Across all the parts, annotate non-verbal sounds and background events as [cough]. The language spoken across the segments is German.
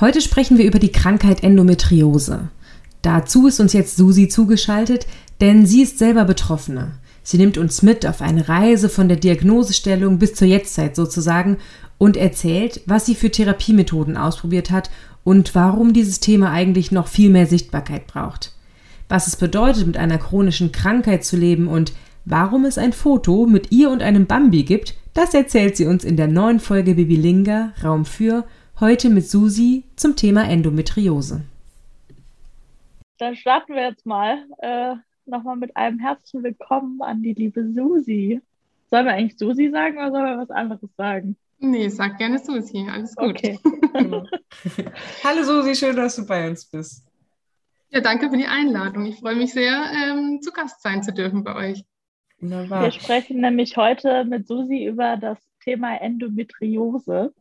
Heute sprechen wir über die Krankheit Endometriose. Dazu ist uns jetzt Susi zugeschaltet, denn sie ist selber Betroffene. Sie nimmt uns mit auf eine Reise von der Diagnosestellung bis zur Jetztzeit sozusagen und erzählt, was sie für Therapiemethoden ausprobiert hat und warum dieses Thema eigentlich noch viel mehr Sichtbarkeit braucht. Was es bedeutet, mit einer chronischen Krankheit zu leben und warum es ein Foto mit ihr und einem Bambi gibt, das erzählt sie uns in der neuen Folge Bibilinga Raum für Heute mit Susi zum Thema Endometriose. Dann starten wir jetzt mal äh, nochmal mit einem herzlichen Willkommen an die liebe Susi. Sollen wir eigentlich Susi sagen oder sollen wir was anderes sagen? Nee, sag gerne Susi, alles gut. Okay. [laughs] Hallo Susi, schön, dass du bei uns bist. Ja, danke für die Einladung. Ich freue mich sehr, ähm, zu Gast sein zu dürfen bei euch. Wunderbar. Wir sprechen nämlich heute mit Susi über das Thema Endometriose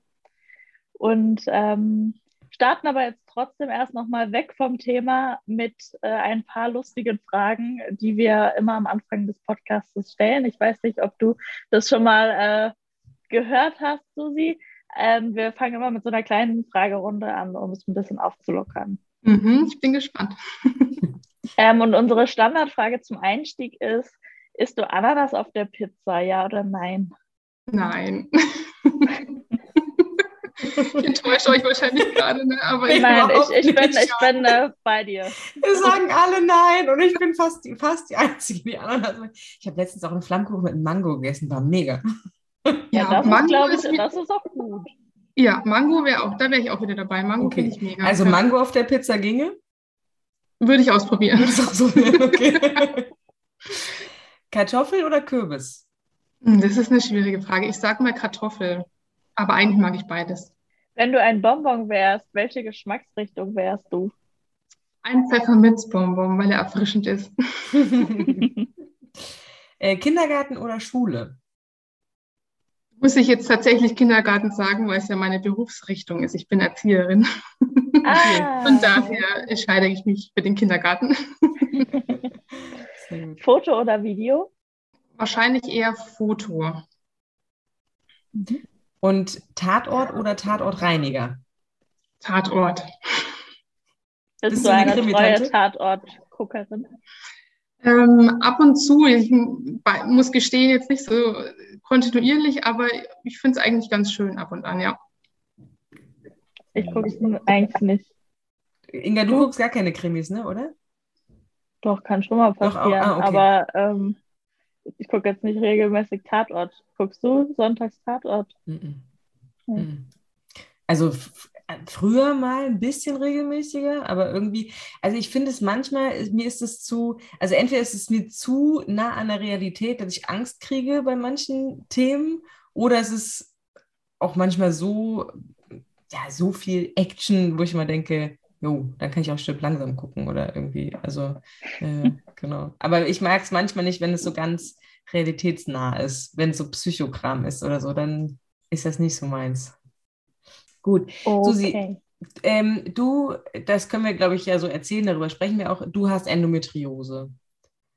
und ähm, starten aber jetzt trotzdem erst nochmal weg vom Thema mit äh, ein paar lustigen Fragen, die wir immer am Anfang des Podcasts stellen. Ich weiß nicht, ob du das schon mal äh, gehört hast, Susi. Ähm, wir fangen immer mit so einer kleinen Fragerunde an, um es ein bisschen aufzulockern. Mhm, ich bin gespannt. [laughs] ähm, und unsere Standardfrage zum Einstieg ist, isst du Ananas auf der Pizza, ja oder nein? Nein. [laughs] Ich enttäusche euch wahrscheinlich gerade, ne? aber ich Nein, ich, ich bin, ich bin äh, bei dir. Wir sagen alle nein und ich bin fast die, fast die Einzige, die anderen. Ich habe letztens auch einen Flammkuchen mit Mango gegessen, war mega. Ja, ja das, Mango ist, ich, das ist auch gut. Ja, Mango wäre auch, da wäre ich auch wieder dabei. Mango okay. finde ich mega. Also Mango auf der Pizza ginge? Würde ich ausprobieren. Würde ich ausprobieren, okay. Kartoffel oder Kürbis? Hm, das ist eine schwierige Frage. Ich sage mal Kartoffel. Aber eigentlich mag ich beides. Wenn du ein Bonbon wärst, welche Geschmacksrichtung wärst du? Ein Pfefferminzbonbon, weil er erfrischend ist. [laughs] äh, Kindergarten oder Schule? Muss ich jetzt tatsächlich Kindergarten sagen, weil es ja meine Berufsrichtung ist. Ich bin Erzieherin. Ah. [laughs] Von daher entscheide ich mich für den Kindergarten. Foto oder Video? Wahrscheinlich eher Foto. Mhm. Und Tatort oder Tatortreiniger? Tatort. Bist, Bist du eine, eine treue Tatort-Guckerin? Ähm, ab und zu. Ich muss gestehen, jetzt nicht so kontinuierlich, aber ich finde es eigentlich ganz schön ab und an, ja. Ich gucke es eigentlich nicht. Inga, du, guckst gar keine Krimis, ne, oder? Doch, kann schon mal passieren. Doch, ah, okay. Aber ähm, ich gucke jetzt nicht regelmäßig Tatort. Guckst du sonntags Tatort? Mm -mm. Also früher mal ein bisschen regelmäßiger, aber irgendwie, also ich finde es manchmal, mir ist es zu, also entweder ist es mir zu nah an der Realität, dass ich Angst kriege bei manchen Themen, oder es ist auch manchmal so, ja, so viel Action, wo ich immer denke, jo, dann kann ich auch Stück langsam gucken oder irgendwie. Also, äh, [laughs] genau. Aber ich mag es manchmal nicht, wenn es so ganz realitätsnah ist. Wenn es so Psychokram ist oder so, dann ist das nicht so meins. Gut. Okay. Susi, ähm, du, das können wir, glaube ich, ja so erzählen, darüber sprechen wir auch. Du hast Endometriose.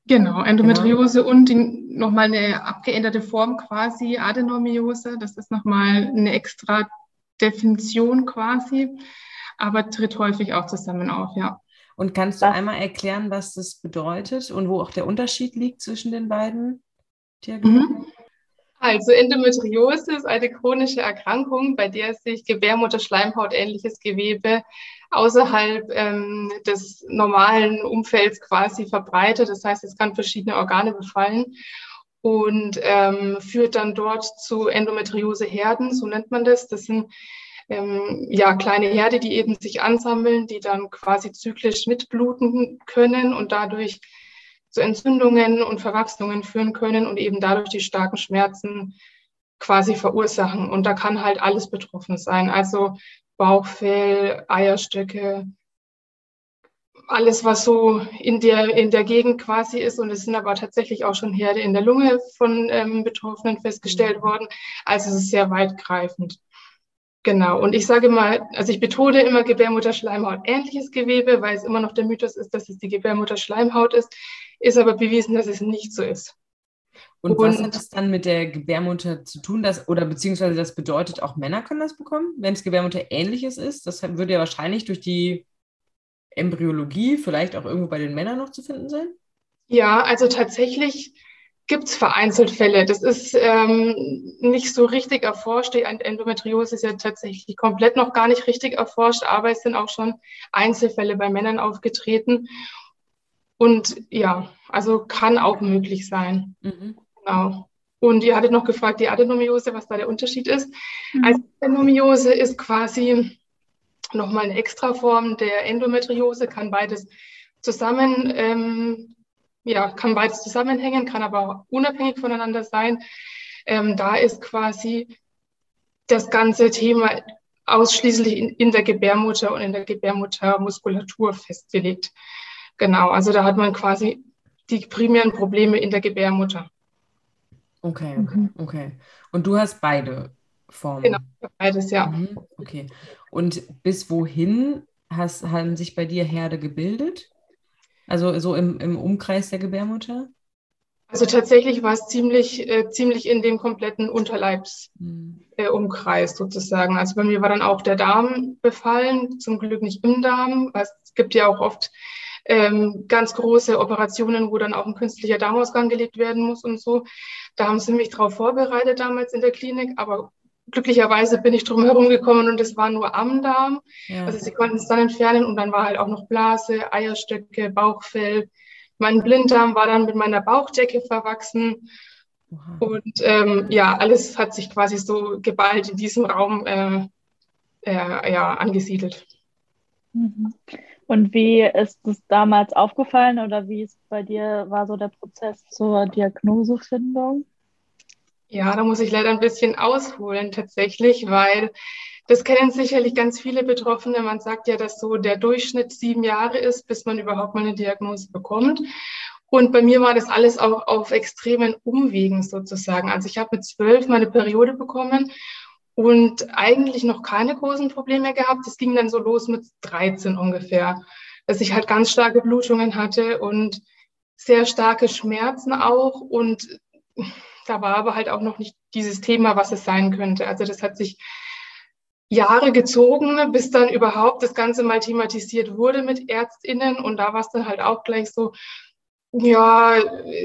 Genau, Endometriose genau. und nochmal eine abgeänderte Form quasi, Adenomiose. Das ist nochmal eine extra Definition quasi aber tritt häufig auch zusammen auf, ja. Und kannst du was? einmal erklären, was das bedeutet und wo auch der Unterschied liegt zwischen den beiden Diagnosen? Mhm. Also Endometriose ist eine chronische Erkrankung, bei der sich Gebärmutterschleimhaut ähnliches Gewebe außerhalb ähm, des normalen Umfelds quasi verbreitet. Das heißt, es kann verschiedene Organe befallen und ähm, führt dann dort zu Endometrioseherden, so nennt man das. Das sind ähm, ja, kleine Herde, die eben sich ansammeln, die dann quasi zyklisch mitbluten können und dadurch zu Entzündungen und Verwachsungen führen können und eben dadurch die starken Schmerzen quasi verursachen. Und da kann halt alles betroffen sein. Also Bauchfell, Eierstöcke, alles, was so in der, in der Gegend quasi ist. Und es sind aber tatsächlich auch schon Herde in der Lunge von ähm, Betroffenen festgestellt mhm. worden. Also es ist sehr weitgreifend. Genau. Und ich sage mal, also ich betone immer Gebärmutterschleimhaut ähnliches Gewebe, weil es immer noch der Mythos ist, dass es die Gebärmutterschleimhaut ist. Ist aber bewiesen, dass es nicht so ist. Und, und was hat das dann mit der Gebärmutter zu tun? Dass, oder beziehungsweise das bedeutet, auch Männer können das bekommen, wenn es Gebärmutter ähnliches ist? Das würde ja wahrscheinlich durch die Embryologie vielleicht auch irgendwo bei den Männern noch zu finden sein? Ja, also tatsächlich gibt es vereinzelt Fälle. Das ist ähm, nicht so richtig erforscht. Die Endometriose ist ja tatsächlich komplett noch gar nicht richtig erforscht, aber es sind auch schon Einzelfälle bei Männern aufgetreten. Und ja, also kann auch möglich sein. Mhm. Genau. Und ihr hattet noch gefragt, die Adenomiose, was da der Unterschied ist. Mhm. Also Adenomiose ist quasi nochmal eine Extraform der Endometriose, kann beides zusammen, ähm, ja, kann beides zusammenhängen, kann aber auch unabhängig voneinander sein. Ähm, da ist quasi das ganze Thema ausschließlich in, in der Gebärmutter und in der Gebärmuttermuskulatur festgelegt. Genau, also da hat man quasi die primären Probleme in der Gebärmutter. Okay, mhm. okay. Und du hast beide Formen? Genau, beides, ja. Mhm, okay. Und bis wohin hast, haben sich bei dir Herde gebildet? Also so im, im Umkreis der Gebärmutter? Also tatsächlich war es ziemlich, äh, ziemlich in dem kompletten Unterleibsumkreis mhm. äh, sozusagen. Also bei mir war dann auch der Darm befallen, zum Glück nicht im Darm. Es gibt ja auch oft ähm, ganz große Operationen, wo dann auch ein künstlicher Darmausgang gelegt werden muss und so. Da haben sie mich darauf vorbereitet damals in der Klinik, aber glücklicherweise bin ich drum herum gekommen und es war nur am Darm. Ja. Also sie konnten es dann entfernen und dann war halt auch noch Blase, Eierstöcke, Bauchfell. Mein Blinddarm war dann mit meiner Bauchdecke verwachsen. Wow. Und ähm, ja, alles hat sich quasi so geballt in diesem Raum äh, äh, ja, angesiedelt. Mhm. Und wie ist es damals aufgefallen oder wie ist bei dir war so der Prozess zur Diagnosefindung? Ja, da muss ich leider ein bisschen ausholen tatsächlich, weil das kennen sicherlich ganz viele Betroffene. Man sagt ja, dass so der Durchschnitt sieben Jahre ist, bis man überhaupt mal eine Diagnose bekommt. Und bei mir war das alles auch auf extremen Umwegen sozusagen. Also ich habe mit zwölf meine Periode bekommen und eigentlich noch keine großen Probleme gehabt. Das ging dann so los mit 13 ungefähr, dass ich halt ganz starke Blutungen hatte und sehr starke Schmerzen auch. Und da war aber halt auch noch nicht dieses Thema, was es sein könnte. Also das hat sich Jahre gezogen, bis dann überhaupt das Ganze mal thematisiert wurde mit ÄrztInnen. Und da war es dann halt auch gleich so, ja,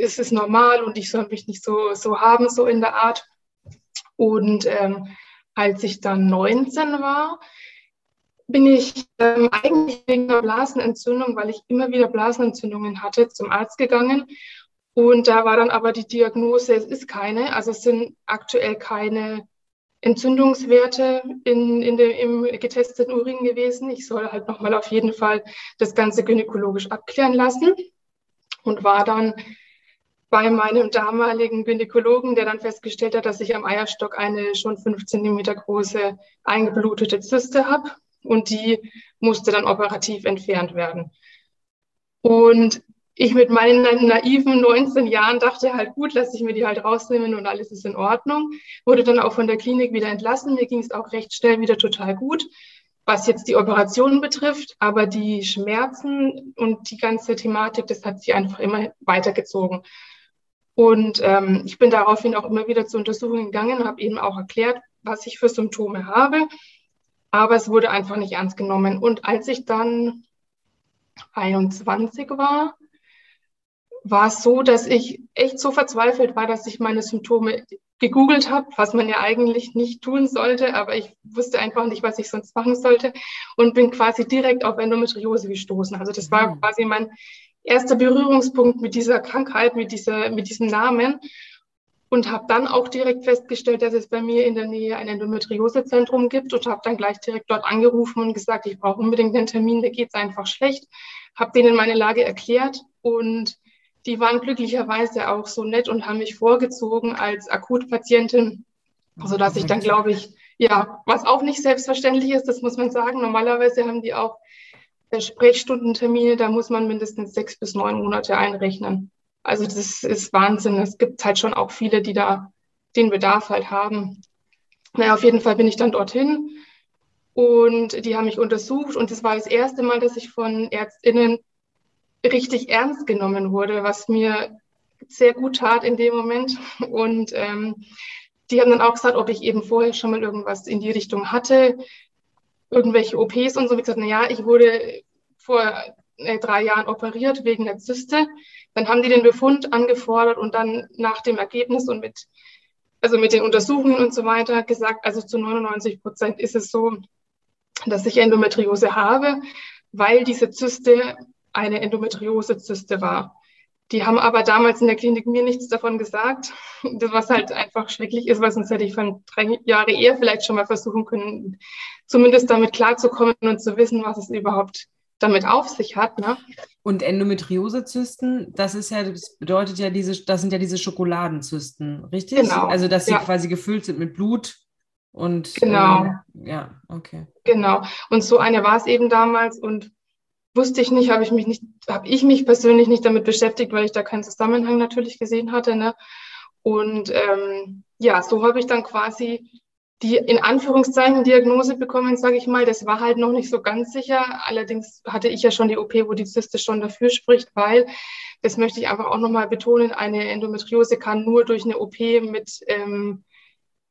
es ist normal und ich soll mich nicht so, so haben, so in der Art. Und ähm, als ich dann 19 war, bin ich ähm, eigentlich wegen einer Blasenentzündung, weil ich immer wieder Blasenentzündungen hatte, zum Arzt gegangen. Und da war dann aber die Diagnose, es ist keine, also es sind aktuell keine Entzündungswerte in, in dem, im getesteten Urin gewesen. Ich soll halt nochmal auf jeden Fall das Ganze gynäkologisch abklären lassen und war dann bei meinem damaligen Gynäkologen, der dann festgestellt hat, dass ich am Eierstock eine schon fünf Zentimeter große eingeblutete Zyste habe und die musste dann operativ entfernt werden. Und ich mit meinen naiven 19 Jahren dachte halt, gut, lasse ich mir die halt rausnehmen und alles ist in Ordnung. Wurde dann auch von der Klinik wieder entlassen. Mir ging es auch recht schnell wieder total gut, was jetzt die Operationen betrifft. Aber die Schmerzen und die ganze Thematik, das hat sich einfach immer weitergezogen. Und ähm, ich bin daraufhin auch immer wieder zur Untersuchung gegangen und habe eben auch erklärt, was ich für Symptome habe. Aber es wurde einfach nicht ernst genommen. Und als ich dann 21 war, war es so, dass ich echt so verzweifelt war, dass ich meine Symptome gegoogelt habe, was man ja eigentlich nicht tun sollte, aber ich wusste einfach nicht, was ich sonst machen sollte und bin quasi direkt auf Endometriose gestoßen. Also das war mhm. quasi mein erster Berührungspunkt mit dieser Krankheit, mit, dieser, mit diesem Namen und habe dann auch direkt festgestellt, dass es bei mir in der Nähe ein Endometriosezentrum gibt und habe dann gleich direkt dort angerufen und gesagt, ich brauche unbedingt einen Termin, da geht es einfach schlecht. Habe denen meine Lage erklärt und die waren glücklicherweise auch so nett und haben mich vorgezogen als Akutpatientin, sodass ich dann, glaube ich, ja, was auch nicht selbstverständlich ist, das muss man sagen. Normalerweise haben die auch Sprechstundentermine, da muss man mindestens sechs bis neun Monate einrechnen. Also das ist Wahnsinn. Es gibt halt schon auch viele, die da den Bedarf halt haben. Naja, auf jeden Fall bin ich dann dorthin und die haben mich untersucht und das war das erste Mal, dass ich von ÄrztInnen richtig ernst genommen wurde, was mir sehr gut tat in dem Moment. Und ähm, die haben dann auch gesagt, ob ich eben vorher schon mal irgendwas in die Richtung hatte, irgendwelche OPs und so. Ich gesagt, na ja, ich wurde vor äh, drei Jahren operiert wegen der Zyste. Dann haben die den Befund angefordert und dann nach dem Ergebnis und mit, also mit den Untersuchungen und so weiter gesagt, also zu 99 Prozent ist es so, dass ich Endometriose habe, weil diese Zyste eine Endometriose-Zyste war. Die haben aber damals in der Klinik mir nichts davon gesagt, [laughs] was halt einfach schrecklich ist, weil sonst hätte ich von drei Jahre eher vielleicht schon mal versuchen können, zumindest damit klarzukommen und zu wissen, was es überhaupt damit auf sich hat. Ne? Und Endometriosezysten, das ist ja, das bedeutet ja diese, das sind ja diese Schokoladenzysten, richtig? Genau. Also dass sie ja. quasi gefüllt sind mit Blut und genau. Ähm, ja, okay. Genau. Und so eine war es eben damals und wusste ich nicht, habe ich mich nicht, habe ich mich persönlich nicht damit beschäftigt, weil ich da keinen Zusammenhang natürlich gesehen hatte. Ne? Und ähm, ja, so habe ich dann quasi die in Anführungszeichen Diagnose bekommen, sage ich mal. Das war halt noch nicht so ganz sicher. Allerdings hatte ich ja schon die OP, wo die Zyste schon dafür spricht, weil, das möchte ich einfach auch nochmal betonen, eine Endometriose kann nur durch eine OP mit ähm,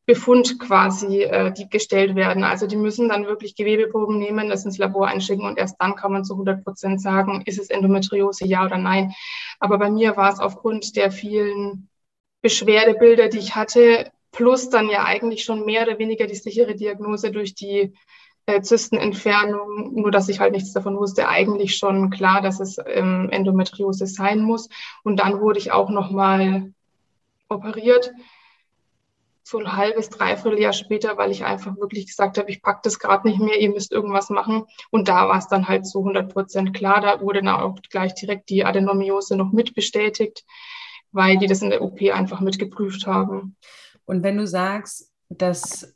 Befund quasi äh, die gestellt werden. Also die müssen dann wirklich Gewebeproben nehmen, das ins Labor einschicken und erst dann kann man zu 100 Prozent sagen, ist es Endometriose, ja oder nein. Aber bei mir war es aufgrund der vielen Beschwerdebilder, die ich hatte, plus dann ja eigentlich schon mehr oder weniger die sichere Diagnose durch die äh, Zystenentfernung, nur dass ich halt nichts davon wusste, eigentlich schon klar, dass es ähm, Endometriose sein muss. Und dann wurde ich auch nochmal operiert, so ein halbes, dreiviertel Jahr später, weil ich einfach wirklich gesagt habe, ich packe das gerade nicht mehr, ihr müsst irgendwas machen. Und da war es dann halt so 100 Prozent klar. Da wurde dann auch gleich direkt die Adenomiose noch mitbestätigt, weil die das in der OP einfach mitgeprüft haben. Und wenn du sagst, dass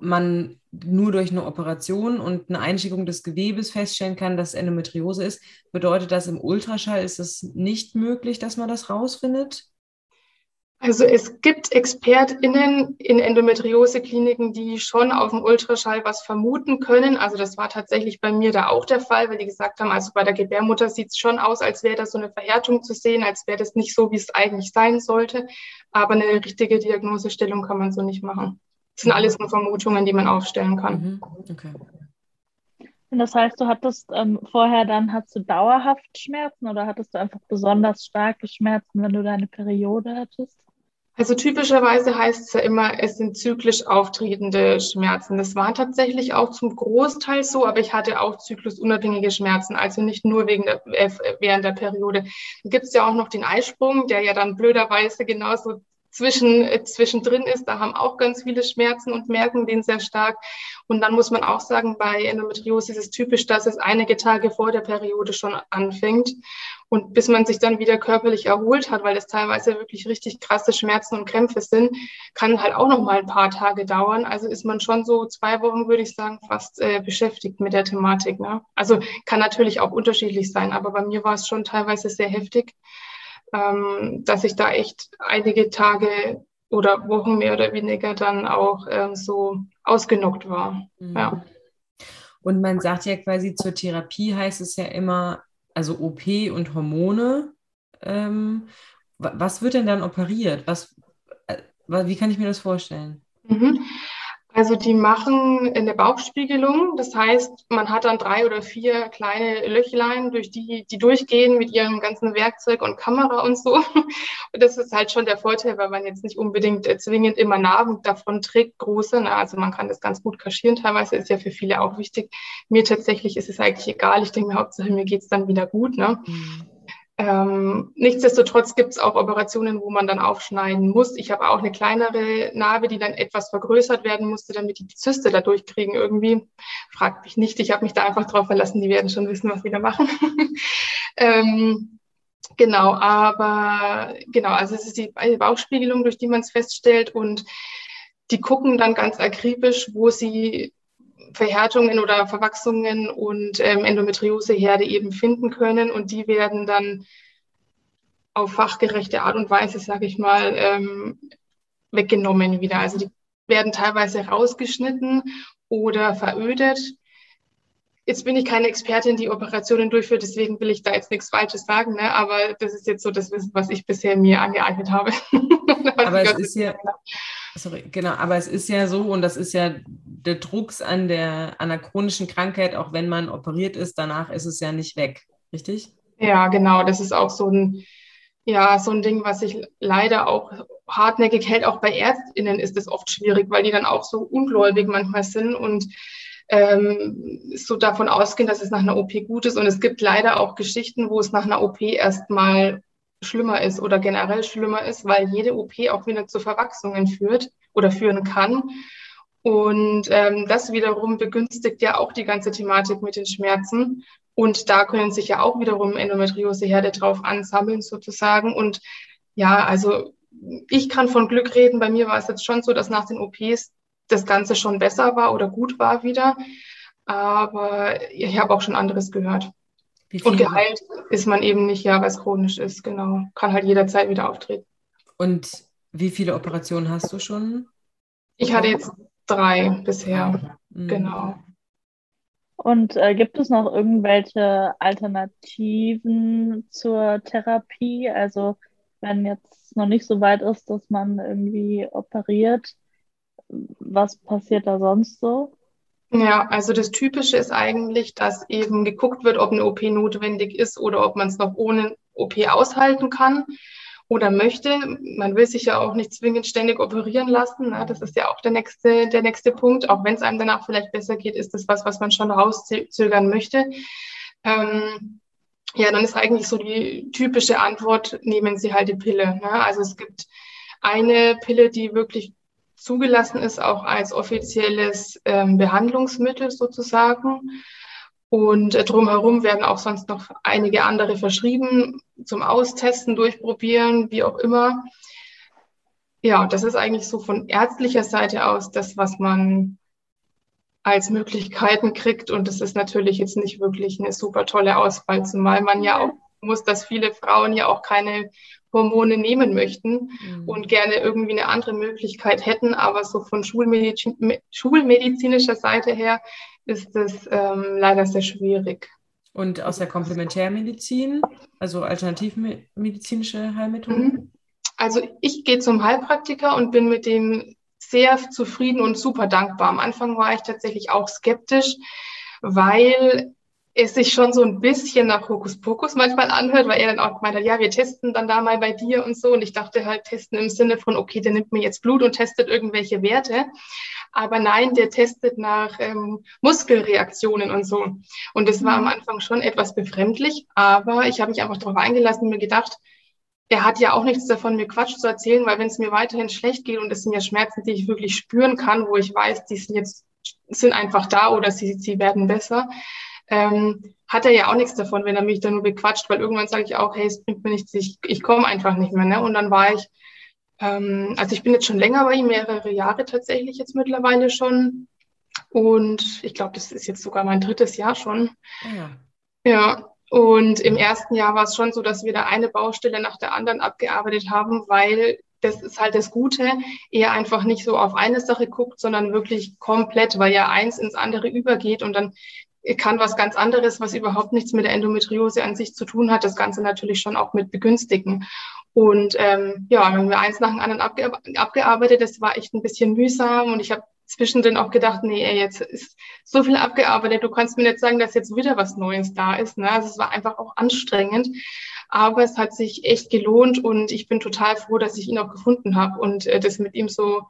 man nur durch eine Operation und eine Einschickung des Gewebes feststellen kann, dass Endometriose ist, bedeutet das im Ultraschall ist es nicht möglich, dass man das rausfindet? Also es gibt ExpertInnen in Endometriose-Kliniken, die schon auf dem Ultraschall was vermuten können. Also das war tatsächlich bei mir da auch der Fall, weil die gesagt haben, also bei der Gebärmutter sieht es schon aus, als wäre da so eine Verhärtung zu sehen, als wäre das nicht so, wie es eigentlich sein sollte. Aber eine richtige Diagnosestellung kann man so nicht machen. Das sind alles nur Vermutungen, die man aufstellen kann. Mhm. Okay. Und das heißt, du hattest ähm, vorher dann, hast du dauerhaft Schmerzen oder hattest du einfach besonders starke Schmerzen, wenn du deine Periode hattest? Also typischerweise heißt es ja immer, es sind zyklisch auftretende Schmerzen. Das war tatsächlich auch zum Großteil so, aber ich hatte auch zyklusunabhängige Schmerzen, also nicht nur wegen der, äh, während der Periode. Dann gibt es ja auch noch den Eisprung, der ja dann blöderweise genauso zwischen, äh, zwischendrin ist. Da haben auch ganz viele Schmerzen und merken den sehr stark. Und dann muss man auch sagen, bei Endometriose ist es typisch, dass es einige Tage vor der Periode schon anfängt. Und bis man sich dann wieder körperlich erholt hat, weil es teilweise wirklich richtig krasse Schmerzen und Krämpfe sind, kann halt auch noch mal ein paar Tage dauern. Also ist man schon so zwei Wochen, würde ich sagen, fast äh, beschäftigt mit der Thematik. Ne? Also kann natürlich auch unterschiedlich sein, aber bei mir war es schon teilweise sehr heftig ähm, dass ich da echt einige Tage oder Wochen mehr oder weniger dann auch ähm, so ausgenockt war. Mhm. Ja. Und man sagt ja quasi zur Therapie heißt es ja immer, also OP und Hormone. Ähm, was wird denn dann operiert? Was, äh, wie kann ich mir das vorstellen? Mhm. Also die machen eine Bauchspiegelung. Das heißt, man hat dann drei oder vier kleine Löchlein, durch die die durchgehen mit ihrem ganzen Werkzeug und Kamera und so. [laughs] Und das ist halt schon der Vorteil, weil man jetzt nicht unbedingt äh, zwingend immer Narben davon trägt, große. Ne? Also man kann das ganz gut kaschieren. Teilweise ist ja für viele auch wichtig. Mir tatsächlich ist es eigentlich egal. Ich denke mir, Hauptsache mir geht's dann wieder gut. Ne? Mhm. Ähm, nichtsdestotrotz gibt es auch Operationen, wo man dann aufschneiden muss. Ich habe auch eine kleinere Narbe, die dann etwas vergrößert werden musste, damit die die Zyste da durchkriegen irgendwie. Fragt mich nicht, ich habe mich da einfach drauf verlassen, die werden schon wissen, was wir da machen. [laughs] ähm, genau, aber genau, also es ist die Bauchspiegelung, durch die man es feststellt und die gucken dann ganz akribisch, wo sie Verhärtungen oder Verwachsungen und ähm, Endometrioseherde eben finden können und die werden dann auf fachgerechte Art und Weise, sage ich mal, ähm, weggenommen wieder. Also die werden teilweise rausgeschnitten oder verödet. Jetzt bin ich keine Expertin, die Operationen durchführt, deswegen will ich da jetzt nichts Falsches sagen, ne? aber das ist jetzt so das Wissen, was ich bisher mir angeeignet habe. [laughs] aber es ist ja, sorry, genau, aber es ist ja so und das ist ja der Drucks an der, an der chronischen Krankheit, auch wenn man operiert ist, danach ist es ja nicht weg, richtig? Ja, genau, das ist auch so ein, ja, so ein Ding, was sich leider auch hartnäckig hält. Auch bei ÄrztInnen ist es oft schwierig, weil die dann auch so ungläubig manchmal sind und ähm, so davon ausgehen, dass es nach einer OP gut ist. Und es gibt leider auch Geschichten, wo es nach einer OP erstmal schlimmer ist oder generell schlimmer ist, weil jede OP auch wieder zu Verwachsungen führt oder führen kann. Und ähm, das wiederum begünstigt ja auch die ganze Thematik mit den Schmerzen. Und da können sich ja auch wiederum Endometrioseherde drauf ansammeln sozusagen. Und ja, also ich kann von Glück reden. Bei mir war es jetzt schon so, dass nach den OPs das Ganze schon besser war oder gut war wieder. Aber ich habe auch schon anderes gehört. Und geheilt ist man eben nicht, ja, weil es chronisch ist, genau. Kann halt jederzeit wieder auftreten. Und wie viele Operationen hast du schon? Ich hatte jetzt drei bisher, mhm. genau. Und äh, gibt es noch irgendwelche Alternativen zur Therapie? Also wenn jetzt noch nicht so weit ist, dass man irgendwie operiert, was passiert da sonst so? Ja, also das Typische ist eigentlich, dass eben geguckt wird, ob eine OP notwendig ist oder ob man es noch ohne OP aushalten kann oder möchte. Man will sich ja auch nicht zwingend ständig operieren lassen. Ne? Das ist ja auch der nächste, der nächste Punkt. Auch wenn es einem danach vielleicht besser geht, ist das was, was man schon rauszögern möchte. Ähm, ja, dann ist eigentlich so die typische Antwort, nehmen Sie halt die Pille. Ne? Also es gibt eine Pille, die wirklich zugelassen ist, auch als offizielles ähm, Behandlungsmittel sozusagen. Und äh, drumherum werden auch sonst noch einige andere verschrieben zum Austesten, durchprobieren, wie auch immer. Ja, das ist eigentlich so von ärztlicher Seite aus das, was man als Möglichkeiten kriegt. Und das ist natürlich jetzt nicht wirklich eine super tolle Auswahl, zumal man ja auch muss, dass viele Frauen ja auch keine Hormone nehmen möchten mhm. und gerne irgendwie eine andere Möglichkeit hätten. Aber so von Schulmedizin, schulmedizinischer Seite her ist es ähm, leider sehr schwierig. Und aus der Komplementärmedizin, also alternativmedizinische Heilmethoden? Mhm. Also ich gehe zum Heilpraktiker und bin mit dem sehr zufrieden und super dankbar. Am Anfang war ich tatsächlich auch skeptisch, weil es sich schon so ein bisschen nach Hokuspokus manchmal anhört, weil er dann auch gemeint hat, ja, wir testen dann da mal bei dir und so. Und ich dachte halt, testen im Sinne von, okay, der nimmt mir jetzt Blut und testet irgendwelche Werte. Aber nein, der testet nach ähm, Muskelreaktionen und so. Und das war am mhm. Anfang schon etwas befremdlich, aber ich habe mich einfach darauf eingelassen und mir gedacht, er hat ja auch nichts davon, mir Quatsch zu erzählen, weil wenn es mir weiterhin schlecht geht und es sind ja Schmerzen, die ich wirklich spüren kann, wo ich weiß, die sind jetzt sind einfach da oder sie, sie werden besser, ähm, hat er ja auch nichts davon, wenn er mich dann nur bequatscht, weil irgendwann sage ich auch, hey, es bringt mir nichts, ich, ich komme einfach nicht mehr. Ne? Und dann war ich, ähm, also ich bin jetzt schon länger bei ihm, mehrere Jahre tatsächlich jetzt mittlerweile schon. Und ich glaube, das ist jetzt sogar mein drittes Jahr schon. Ja. ja. Und im ersten Jahr war es schon so, dass wir da eine Baustelle nach der anderen abgearbeitet haben, weil das ist halt das Gute, er einfach nicht so auf eine Sache guckt, sondern wirklich komplett, weil ja eins ins andere übergeht und dann kann was ganz anderes, was überhaupt nichts mit der Endometriose an sich zu tun hat, das Ganze natürlich schon auch mit begünstigen. Und ähm, ja, haben wir eins nach dem anderen abge abgearbeitet. Das war echt ein bisschen mühsam und ich habe zwischendrin auch gedacht, nee, jetzt ist so viel abgearbeitet, du kannst mir nicht sagen, dass jetzt wieder was Neues da ist. Ne? Also es war einfach auch anstrengend. Aber es hat sich echt gelohnt und ich bin total froh, dass ich ihn auch gefunden habe und äh, das mit ihm so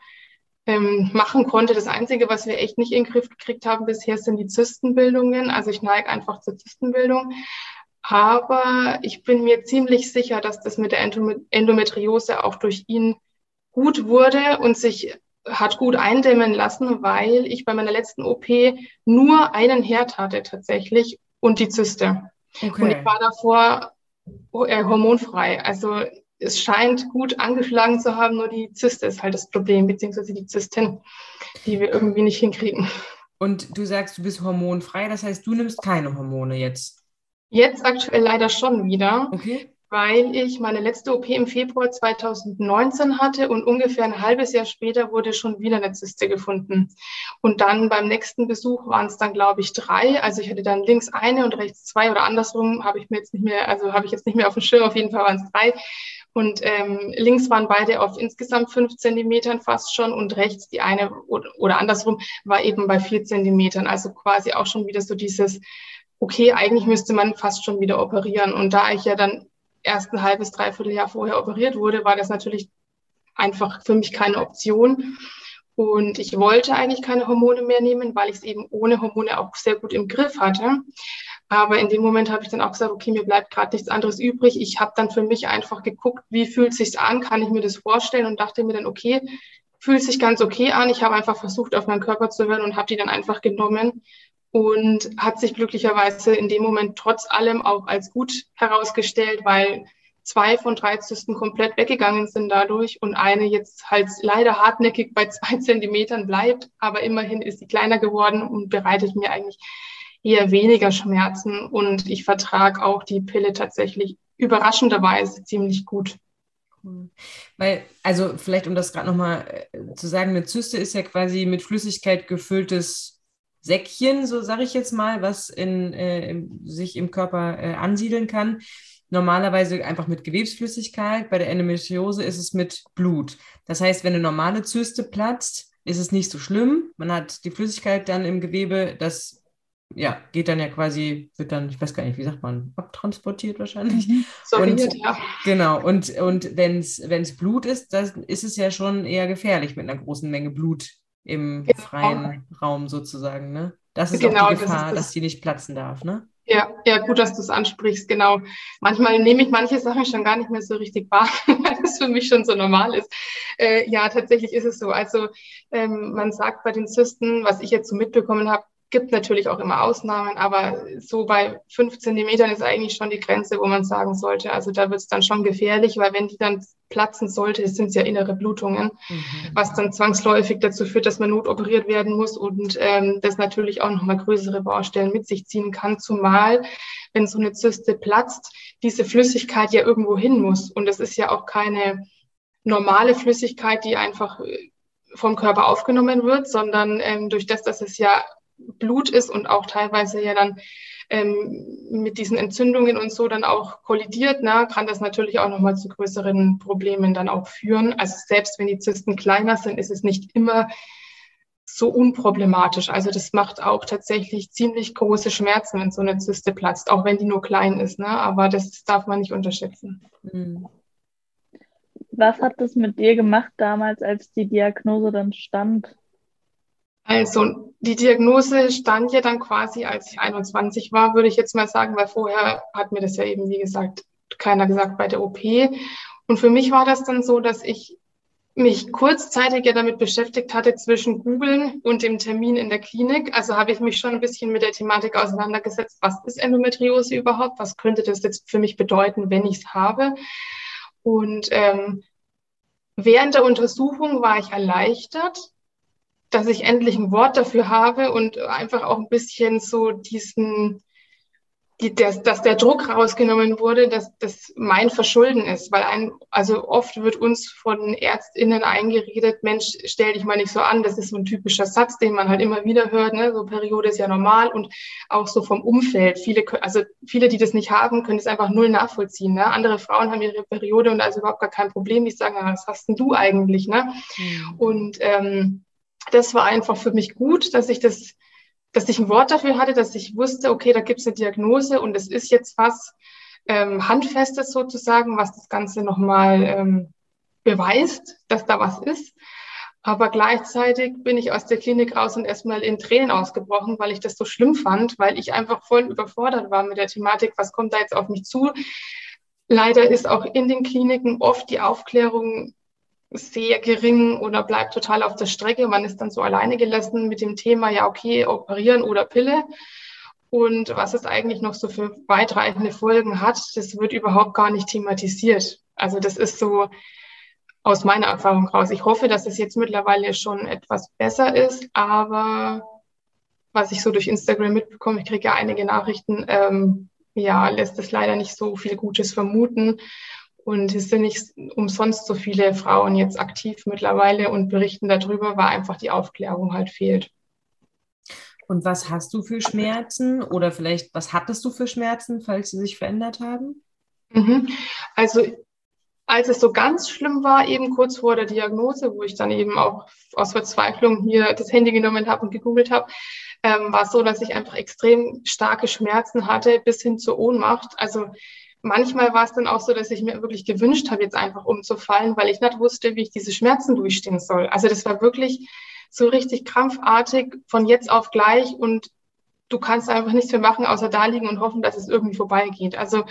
ähm, machen konnte. Das Einzige, was wir echt nicht in den Griff gekriegt haben bisher, sind die Zystenbildungen. Also ich neige einfach zur Zystenbildung. Aber ich bin mir ziemlich sicher, dass das mit der Endometriose auch durch ihn gut wurde und sich hat gut eindämmen lassen, weil ich bei meiner letzten OP nur einen Herd hatte tatsächlich und die Zyste. Okay. Und ich war davor äh, hormonfrei. Also es scheint gut angeschlagen zu haben, nur die Zyste ist halt das Problem, beziehungsweise die Zysten, die wir irgendwie nicht hinkriegen. Und du sagst, du bist hormonfrei, das heißt, du nimmst keine Hormone jetzt. Jetzt aktuell leider schon wieder. Okay weil ich meine letzte OP im Februar 2019 hatte und ungefähr ein halbes Jahr später wurde schon wieder eine Zyste gefunden. Und dann beim nächsten Besuch waren es dann, glaube ich, drei. Also ich hatte dann links eine und rechts zwei oder andersrum habe ich mir jetzt nicht mehr, also habe ich jetzt nicht mehr auf dem Schirm, auf jeden Fall waren es drei. Und ähm, links waren beide auf insgesamt fünf Zentimetern fast schon und rechts die eine oder, andersrum war eben bei vier Zentimetern. Also quasi auch schon wieder so dieses, okay, eigentlich müsste man fast schon wieder operieren. Und da ich ja dann erst ein halbes, dreiviertel Jahr vorher operiert wurde, war das natürlich einfach für mich keine Option. Und ich wollte eigentlich keine Hormone mehr nehmen, weil ich es eben ohne Hormone auch sehr gut im Griff hatte. Aber in dem Moment habe ich dann auch gesagt, okay, mir bleibt gerade nichts anderes übrig. Ich habe dann für mich einfach geguckt, wie fühlt sich an, kann ich mir das vorstellen und dachte mir dann, okay, fühlt sich ganz okay an. Ich habe einfach versucht, auf meinen Körper zu hören und habe die dann einfach genommen und hat sich glücklicherweise in dem Moment trotz allem auch als gut herausgestellt, weil zwei von drei Zysten komplett weggegangen sind dadurch und eine jetzt halt leider hartnäckig bei zwei [laughs] Zentimetern bleibt, aber immerhin ist sie kleiner geworden und bereitet mir eigentlich eher weniger Schmerzen. Und ich vertrage auch die Pille tatsächlich überraschenderweise ziemlich gut. Weil, also vielleicht um das gerade nochmal äh, zu sagen, eine Zyste ist ja quasi mit Flüssigkeit gefülltes Säckchen, so sage ich jetzt mal, was in, äh, sich im Körper äh, ansiedeln kann. Normalerweise einfach mit Gewebsflüssigkeit. Bei der Endometriose ist es mit Blut. Das heißt, wenn eine normale Zyste platzt, ist es nicht so schlimm. Man hat die Flüssigkeit dann im Gewebe, das ja, geht dann ja quasi, wird dann, ich weiß gar nicht, wie sagt man, abtransportiert wahrscheinlich. Mhm. Sortiert, ja. Genau, und, und wenn es Blut ist, dann ist es ja schon eher gefährlich mit einer großen Menge Blut im genau. freien Raum sozusagen. Ne? Das ist genau, auch die Gefahr, das das. dass die nicht platzen darf. Ne? Ja, ja, gut, dass du es ansprichst, genau. Manchmal nehme ich manche Sachen schon gar nicht mehr so richtig wahr, [laughs] weil das für mich schon so normal ist. Äh, ja, tatsächlich ist es so. Also ähm, man sagt bei den Zysten, was ich jetzt so mitbekommen habe, gibt natürlich auch immer Ausnahmen, aber so bei fünf Zentimetern ist eigentlich schon die Grenze, wo man sagen sollte, also da wird es dann schon gefährlich, weil wenn die dann platzen sollte, sind es ja innere Blutungen, mhm. was dann zwangsläufig dazu führt, dass man notoperiert werden muss und ähm, das natürlich auch nochmal größere Baustellen mit sich ziehen kann, zumal wenn so eine Zyste platzt, diese Flüssigkeit ja irgendwo hin muss. Und das ist ja auch keine normale Flüssigkeit, die einfach äh, vom Körper aufgenommen wird, sondern ähm, durch das, dass es ja Blut ist und auch teilweise ja dann ähm, mit diesen Entzündungen und so dann auch kollidiert, na, kann das natürlich auch nochmal zu größeren Problemen dann auch führen. Also selbst wenn die Zysten kleiner sind, ist es nicht immer so unproblematisch. Also das macht auch tatsächlich ziemlich große Schmerzen, wenn so eine Zyste platzt, auch wenn die nur klein ist. Ne? Aber das darf man nicht unterschätzen. Hm. Was hat das mit dir gemacht damals, als die Diagnose dann stand? Also die Diagnose stand ja dann quasi, als ich 21 war, würde ich jetzt mal sagen, weil vorher hat mir das ja eben, wie gesagt, keiner gesagt bei der OP. Und für mich war das dann so, dass ich mich kurzzeitig ja damit beschäftigt hatte zwischen Googlen und dem Termin in der Klinik. Also habe ich mich schon ein bisschen mit der Thematik auseinandergesetzt, was ist Endometriose überhaupt, was könnte das jetzt für mich bedeuten, wenn ich es habe. Und ähm, während der Untersuchung war ich erleichtert, dass ich endlich ein Wort dafür habe und einfach auch ein bisschen so diesen, die, der, dass der Druck rausgenommen wurde, dass das mein Verschulden ist, weil ein, also oft wird uns von ÄrztInnen eingeredet, Mensch, stell dich mal nicht so an, das ist so ein typischer Satz, den man halt immer wieder hört, ne? so Periode ist ja normal und auch so vom Umfeld. Viele, also viele, die das nicht haben, können es einfach null nachvollziehen. Ne? Andere Frauen haben ihre Periode und ist überhaupt gar kein Problem, die sagen, was hast denn du eigentlich? Ne? Mhm. Und ähm, das war einfach für mich gut, dass ich das, dass ich ein Wort dafür hatte, dass ich wusste, okay, da gibt es eine Diagnose und es ist jetzt was ähm, Handfestes sozusagen, was das Ganze nochmal ähm, beweist, dass da was ist. Aber gleichzeitig bin ich aus der Klinik raus und erstmal in Tränen ausgebrochen, weil ich das so schlimm fand, weil ich einfach voll überfordert war mit der Thematik, was kommt da jetzt auf mich zu. Leider ist auch in den Kliniken oft die Aufklärung sehr gering oder bleibt total auf der Strecke. Man ist dann so alleine gelassen mit dem Thema, ja, okay, operieren oder Pille. Und was es eigentlich noch so für weitreichende Folgen hat, das wird überhaupt gar nicht thematisiert. Also das ist so aus meiner Erfahrung raus. Ich hoffe, dass es jetzt mittlerweile schon etwas besser ist, aber was ich so durch Instagram mitbekomme, ich kriege ja einige Nachrichten, ähm, ja, lässt es leider nicht so viel Gutes vermuten. Und es sind nicht umsonst so viele Frauen jetzt aktiv mittlerweile und berichten darüber, weil einfach die Aufklärung halt fehlt. Und was hast du für Schmerzen oder vielleicht was hattest du für Schmerzen, falls sie sich verändert haben? Mhm. Also als es so ganz schlimm war, eben kurz vor der Diagnose, wo ich dann eben auch aus Verzweiflung hier das Handy genommen habe und gegoogelt habe, ähm, war es so, dass ich einfach extrem starke Schmerzen hatte bis hin zur Ohnmacht. Also manchmal war es dann auch so, dass ich mir wirklich gewünscht habe, jetzt einfach umzufallen, weil ich nicht wusste, wie ich diese Schmerzen durchstehen soll. Also das war wirklich so richtig krampfartig von jetzt auf gleich und du kannst einfach nichts mehr machen, außer da liegen und hoffen, dass es irgendwie vorbeigeht. Also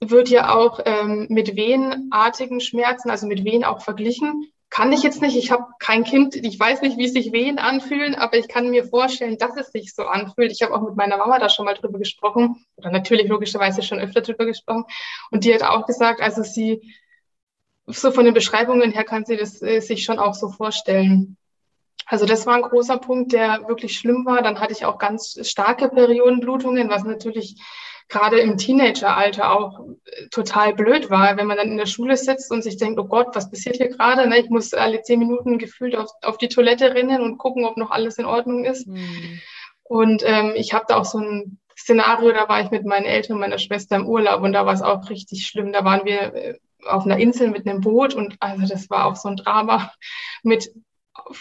wird ja auch ähm, mit wehenartigen Schmerzen, also mit Wehen auch verglichen. Kann ich jetzt nicht, ich habe kein Kind, ich weiß nicht, wie sich Wehen anfühlen, aber ich kann mir vorstellen, dass es sich so anfühlt. Ich habe auch mit meiner Mama da schon mal drüber gesprochen, oder natürlich logischerweise schon öfter drüber gesprochen. Und die hat auch gesagt, also sie, so von den Beschreibungen her kann sie das äh, sich schon auch so vorstellen. Also das war ein großer Punkt, der wirklich schlimm war. Dann hatte ich auch ganz starke Periodenblutungen, was natürlich gerade im Teenageralter auch äh, total blöd war, wenn man dann in der Schule sitzt und sich denkt, oh Gott, was passiert hier gerade? Ne? Ich muss alle zehn Minuten gefühlt auf, auf die Toilette rennen und gucken, ob noch alles in Ordnung ist. Mhm. Und ähm, ich habe da auch so ein Szenario, da war ich mit meinen Eltern und meiner Schwester im Urlaub und da war es auch richtig schlimm. Da waren wir äh, auf einer Insel mit einem Boot und also das war auch so ein Drama [laughs] mit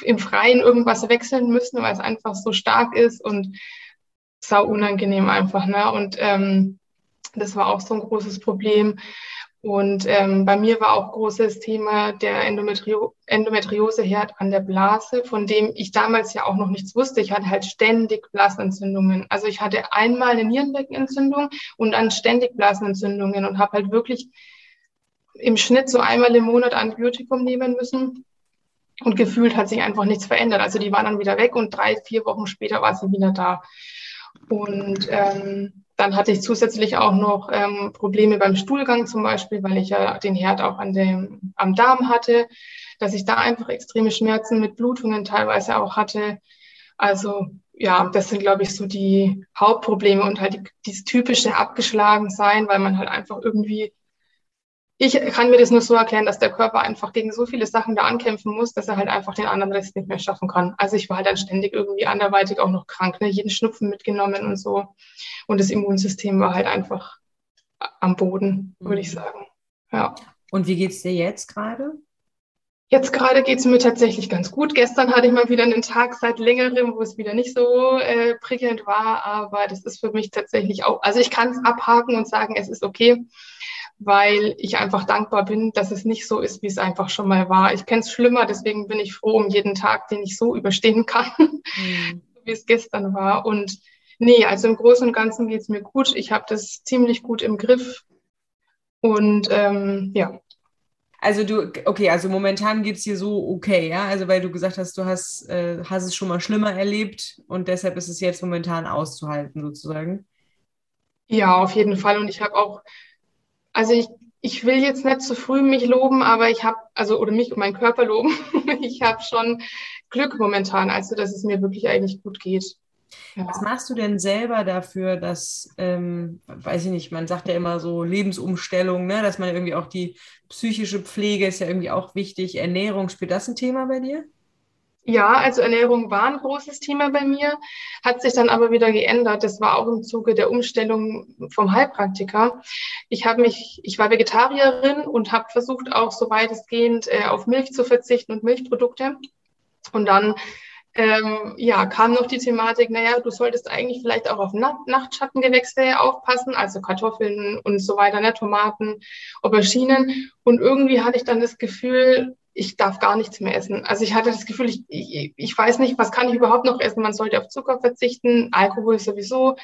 im Freien irgendwas wechseln müssen, weil es einfach so stark ist und sau unangenehm einfach. Ne? Und ähm, das war auch so ein großes Problem. Und ähm, bei mir war auch großes Thema der Endometrio Endometrioseherd an der Blase, von dem ich damals ja auch noch nichts wusste. Ich hatte halt ständig Blasenentzündungen. Also ich hatte einmal eine Nierenbeckenentzündung und dann ständig Blasenentzündungen und habe halt wirklich im Schnitt so einmal im Monat Antibiotikum nehmen müssen. Und gefühlt hat sich einfach nichts verändert. Also die waren dann wieder weg und drei, vier Wochen später war sie wieder da. Und ähm, dann hatte ich zusätzlich auch noch ähm, Probleme beim Stuhlgang zum Beispiel, weil ich ja den Herd auch an dem, am Darm hatte, dass ich da einfach extreme Schmerzen mit Blutungen teilweise auch hatte. Also ja, das sind, glaube ich, so die Hauptprobleme und halt die, dieses typische Abgeschlagensein, weil man halt einfach irgendwie ich kann mir das nur so erklären, dass der Körper einfach gegen so viele Sachen da ankämpfen muss, dass er halt einfach den anderen Rest nicht mehr schaffen kann. Also ich war halt dann ständig irgendwie anderweitig auch noch krank, ne? jeden Schnupfen mitgenommen und so. Und das Immunsystem war halt einfach am Boden, würde ich mhm. sagen. Ja. Und wie geht's dir jetzt gerade? Jetzt gerade geht's mir tatsächlich ganz gut. Gestern hatte ich mal wieder einen Tag seit längerem, wo es wieder nicht so äh, prickelnd war, aber das ist für mich tatsächlich auch, also ich kann es abhaken und sagen, es ist okay weil ich einfach dankbar bin, dass es nicht so ist, wie es einfach schon mal war. Ich kenne es schlimmer, deswegen bin ich froh um jeden Tag, den ich so überstehen kann, [laughs] mhm. wie es gestern war. Und nee, also im Großen und Ganzen geht es mir gut. Ich habe das ziemlich gut im Griff. Und ähm, ja. Also du, okay, also momentan geht es dir so okay, ja? Also weil du gesagt hast, du hast, äh, hast es schon mal schlimmer erlebt und deshalb ist es jetzt momentan auszuhalten, sozusagen. Ja, auf jeden Fall. Und ich habe auch also ich, ich will jetzt nicht zu früh mich loben, aber ich habe, also oder mich und meinen Körper loben, [laughs] ich habe schon Glück momentan, also dass es mir wirklich eigentlich gut geht. Ja. Was machst du denn selber dafür, dass, ähm, weiß ich nicht, man sagt ja immer so Lebensumstellung, ne, dass man irgendwie auch die psychische Pflege ist ja irgendwie auch wichtig. Ernährung, spielt das ein Thema bei dir? Ja, also Ernährung war ein großes Thema bei mir, hat sich dann aber wieder geändert. Das war auch im Zuge der Umstellung vom Heilpraktiker. Ich habe mich, ich war Vegetarierin und habe versucht auch so weitestgehend äh, auf Milch zu verzichten und Milchprodukte. Und dann ähm, ja, kam noch die Thematik, naja, du solltest eigentlich vielleicht auch auf Nacht Nachtschattengewächse aufpassen, also Kartoffeln und so weiter, ne, Tomaten, Auberginen. Und irgendwie hatte ich dann das Gefühl, ich darf gar nichts mehr essen. Also ich hatte das Gefühl, ich, ich, ich weiß nicht, was kann ich überhaupt noch essen? Man sollte auf Zucker verzichten, Alkohol sowieso,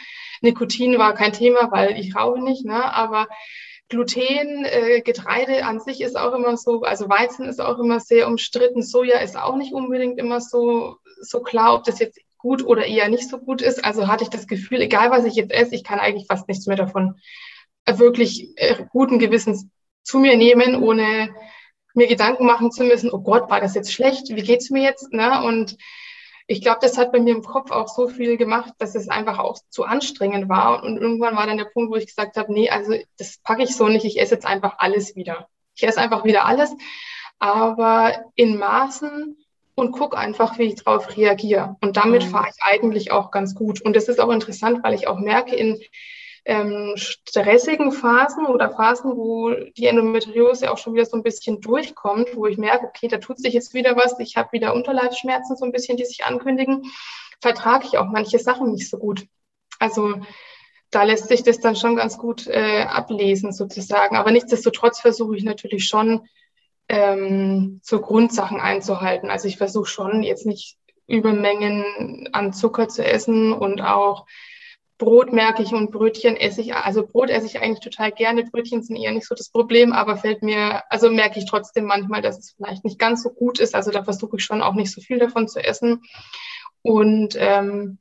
Nikotin war kein Thema, weil ich rauche nicht, ne? aber Gluten, äh, Getreide an sich ist auch immer so, also Weizen ist auch immer sehr umstritten, Soja ist auch nicht unbedingt immer so, so klar, ob das jetzt gut oder eher nicht so gut ist. Also hatte ich das Gefühl, egal was ich jetzt esse, ich kann eigentlich fast nichts mehr davon wirklich äh, guten Gewissens zu mir nehmen, ohne mir Gedanken machen zu müssen, oh Gott, war das jetzt schlecht? Wie geht's mir jetzt? Ne? Und ich glaube, das hat bei mir im Kopf auch so viel gemacht, dass es einfach auch zu anstrengend war. Und irgendwann war dann der Punkt, wo ich gesagt habe, nee, also das packe ich so nicht, ich esse jetzt einfach alles wieder. Ich esse einfach wieder alles, aber in Maßen und gucke einfach, wie ich darauf reagiere. Und damit mhm. fahre ich eigentlich auch ganz gut. Und das ist auch interessant, weil ich auch merke, in ähm, stressigen Phasen oder Phasen, wo die Endometriose auch schon wieder so ein bisschen durchkommt, wo ich merke, okay, da tut sich jetzt wieder was, ich habe wieder Unterleibsschmerzen so ein bisschen, die sich ankündigen, vertrage ich auch manche Sachen nicht so gut. Also da lässt sich das dann schon ganz gut äh, ablesen sozusagen. Aber nichtsdestotrotz versuche ich natürlich schon, ähm, so Grundsachen einzuhalten. Also ich versuche schon jetzt nicht Übermengen an Zucker zu essen und auch Brot merke ich und Brötchen esse ich, also Brot esse ich eigentlich total gerne, Brötchen sind eher nicht so das Problem, aber fällt mir, also merke ich trotzdem manchmal, dass es vielleicht nicht ganz so gut ist. Also da versuche ich schon auch nicht so viel davon zu essen. Und ähm,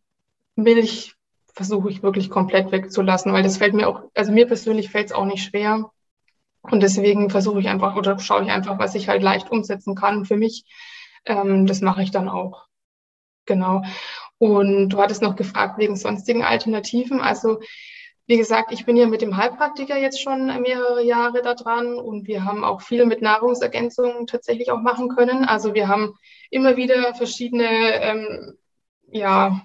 Milch versuche ich wirklich komplett wegzulassen, weil das fällt mir auch, also mir persönlich fällt es auch nicht schwer. Und deswegen versuche ich einfach oder schaue ich einfach, was ich halt leicht umsetzen kann für mich. Ähm, das mache ich dann auch. Genau. Und du hattest noch gefragt wegen sonstigen Alternativen. Also wie gesagt, ich bin ja mit dem Heilpraktiker jetzt schon mehrere Jahre da dran und wir haben auch viel mit Nahrungsergänzungen tatsächlich auch machen können. Also wir haben immer wieder verschiedene ähm, ja,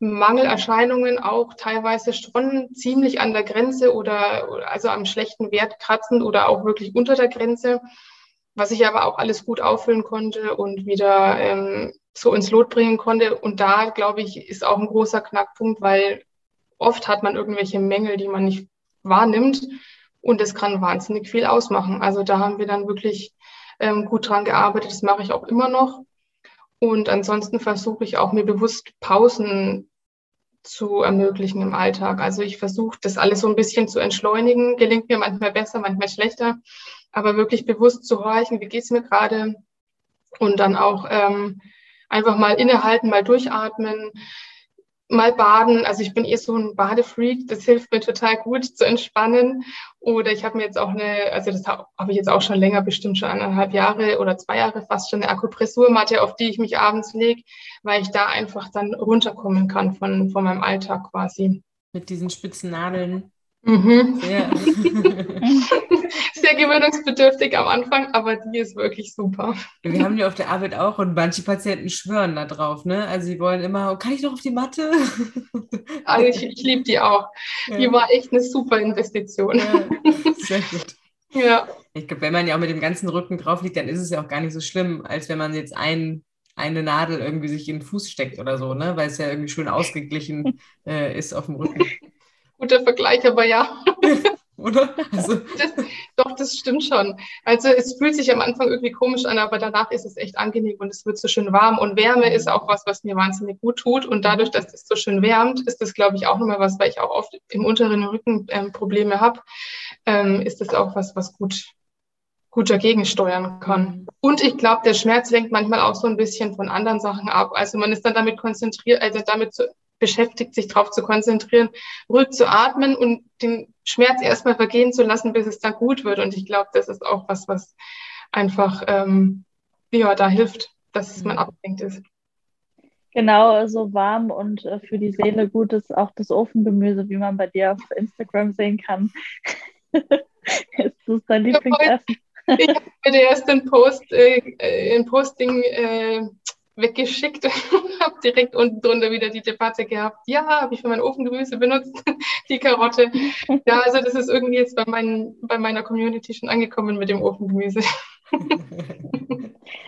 Mangelerscheinungen, auch teilweise schon ziemlich an der Grenze oder also am schlechten Wert kratzen oder auch wirklich unter der Grenze, was ich aber auch alles gut auffüllen konnte und wieder ähm, so ins Lot bringen konnte. Und da, glaube ich, ist auch ein großer Knackpunkt, weil oft hat man irgendwelche Mängel, die man nicht wahrnimmt. Und das kann wahnsinnig viel ausmachen. Also da haben wir dann wirklich ähm, gut dran gearbeitet. Das mache ich auch immer noch. Und ansonsten versuche ich auch mir bewusst Pausen zu ermöglichen im Alltag. Also ich versuche das alles so ein bisschen zu entschleunigen. Gelingt mir manchmal besser, manchmal schlechter. Aber wirklich bewusst zu horchen, wie geht's mir gerade? Und dann auch ähm, einfach mal innehalten, mal durchatmen, mal baden. Also ich bin eh so ein Badefreak, das hilft mir total gut zu entspannen. Oder ich habe mir jetzt auch eine, also das habe ich jetzt auch schon länger, bestimmt schon anderthalb Jahre oder zwei Jahre fast schon eine Akupressurmatte, auf die ich mich abends lege, weil ich da einfach dann runterkommen kann von, von meinem Alltag quasi. Mit diesen spitzen Nadeln. Mhm. Ja. [laughs] Sehr gewöhnungsbedürftig am Anfang, aber die ist wirklich super. Wir haben die auf der Arbeit auch und manche Patienten schwören da drauf, ne? Also sie wollen immer, kann ich doch auf die Matte? Also [laughs] ich, ich liebe die auch. Ja. Die war echt eine super Investition. Ja, sehr gut. [laughs] Ja. Ich glaube, wenn man ja auch mit dem ganzen Rücken drauf liegt, dann ist es ja auch gar nicht so schlimm, als wenn man jetzt ein, eine Nadel irgendwie sich in den Fuß steckt oder so, ne? Weil es ja irgendwie schön ausgeglichen äh, ist auf dem Rücken [laughs] guter Vergleich, aber ja. Oder? [laughs] Also. Das, [laughs] doch, das stimmt schon. Also es fühlt sich am Anfang irgendwie komisch an, aber danach ist es echt angenehm und es wird so schön warm. Und Wärme ist auch was, was mir wahnsinnig gut tut. Und dadurch, dass es so schön wärmt, ist das, glaube ich, auch nochmal was, weil ich auch oft im unteren Rücken ähm, Probleme habe, ähm, ist das auch was, was gut, gut dagegen steuern kann. Und ich glaube, der Schmerz lenkt manchmal auch so ein bisschen von anderen Sachen ab. Also man ist dann damit konzentriert, also damit zu, beschäftigt, sich darauf zu konzentrieren, ruhig zu atmen und den Schmerz erstmal vergehen zu lassen, bis es dann gut wird. Und ich glaube, das ist auch was, was einfach ähm, ja, da hilft, dass man abgelenkt ist. Genau, so warm und äh, für die Seele gut ist auch das Ofengemüse, wie man bei dir auf Instagram sehen kann. [laughs] ist das dein Lieblingsessen? Ich habe mir erst ein Post, äh, ein Posting äh, weggeschickt [laughs] und habe direkt unten drunter wieder die Debatte gehabt. Ja, habe ich für mein Ofengemüse benutzt, [laughs] die Karotte. Ja, also das ist irgendwie jetzt bei, meinen, bei meiner Community schon angekommen mit dem Ofengemüse. [laughs]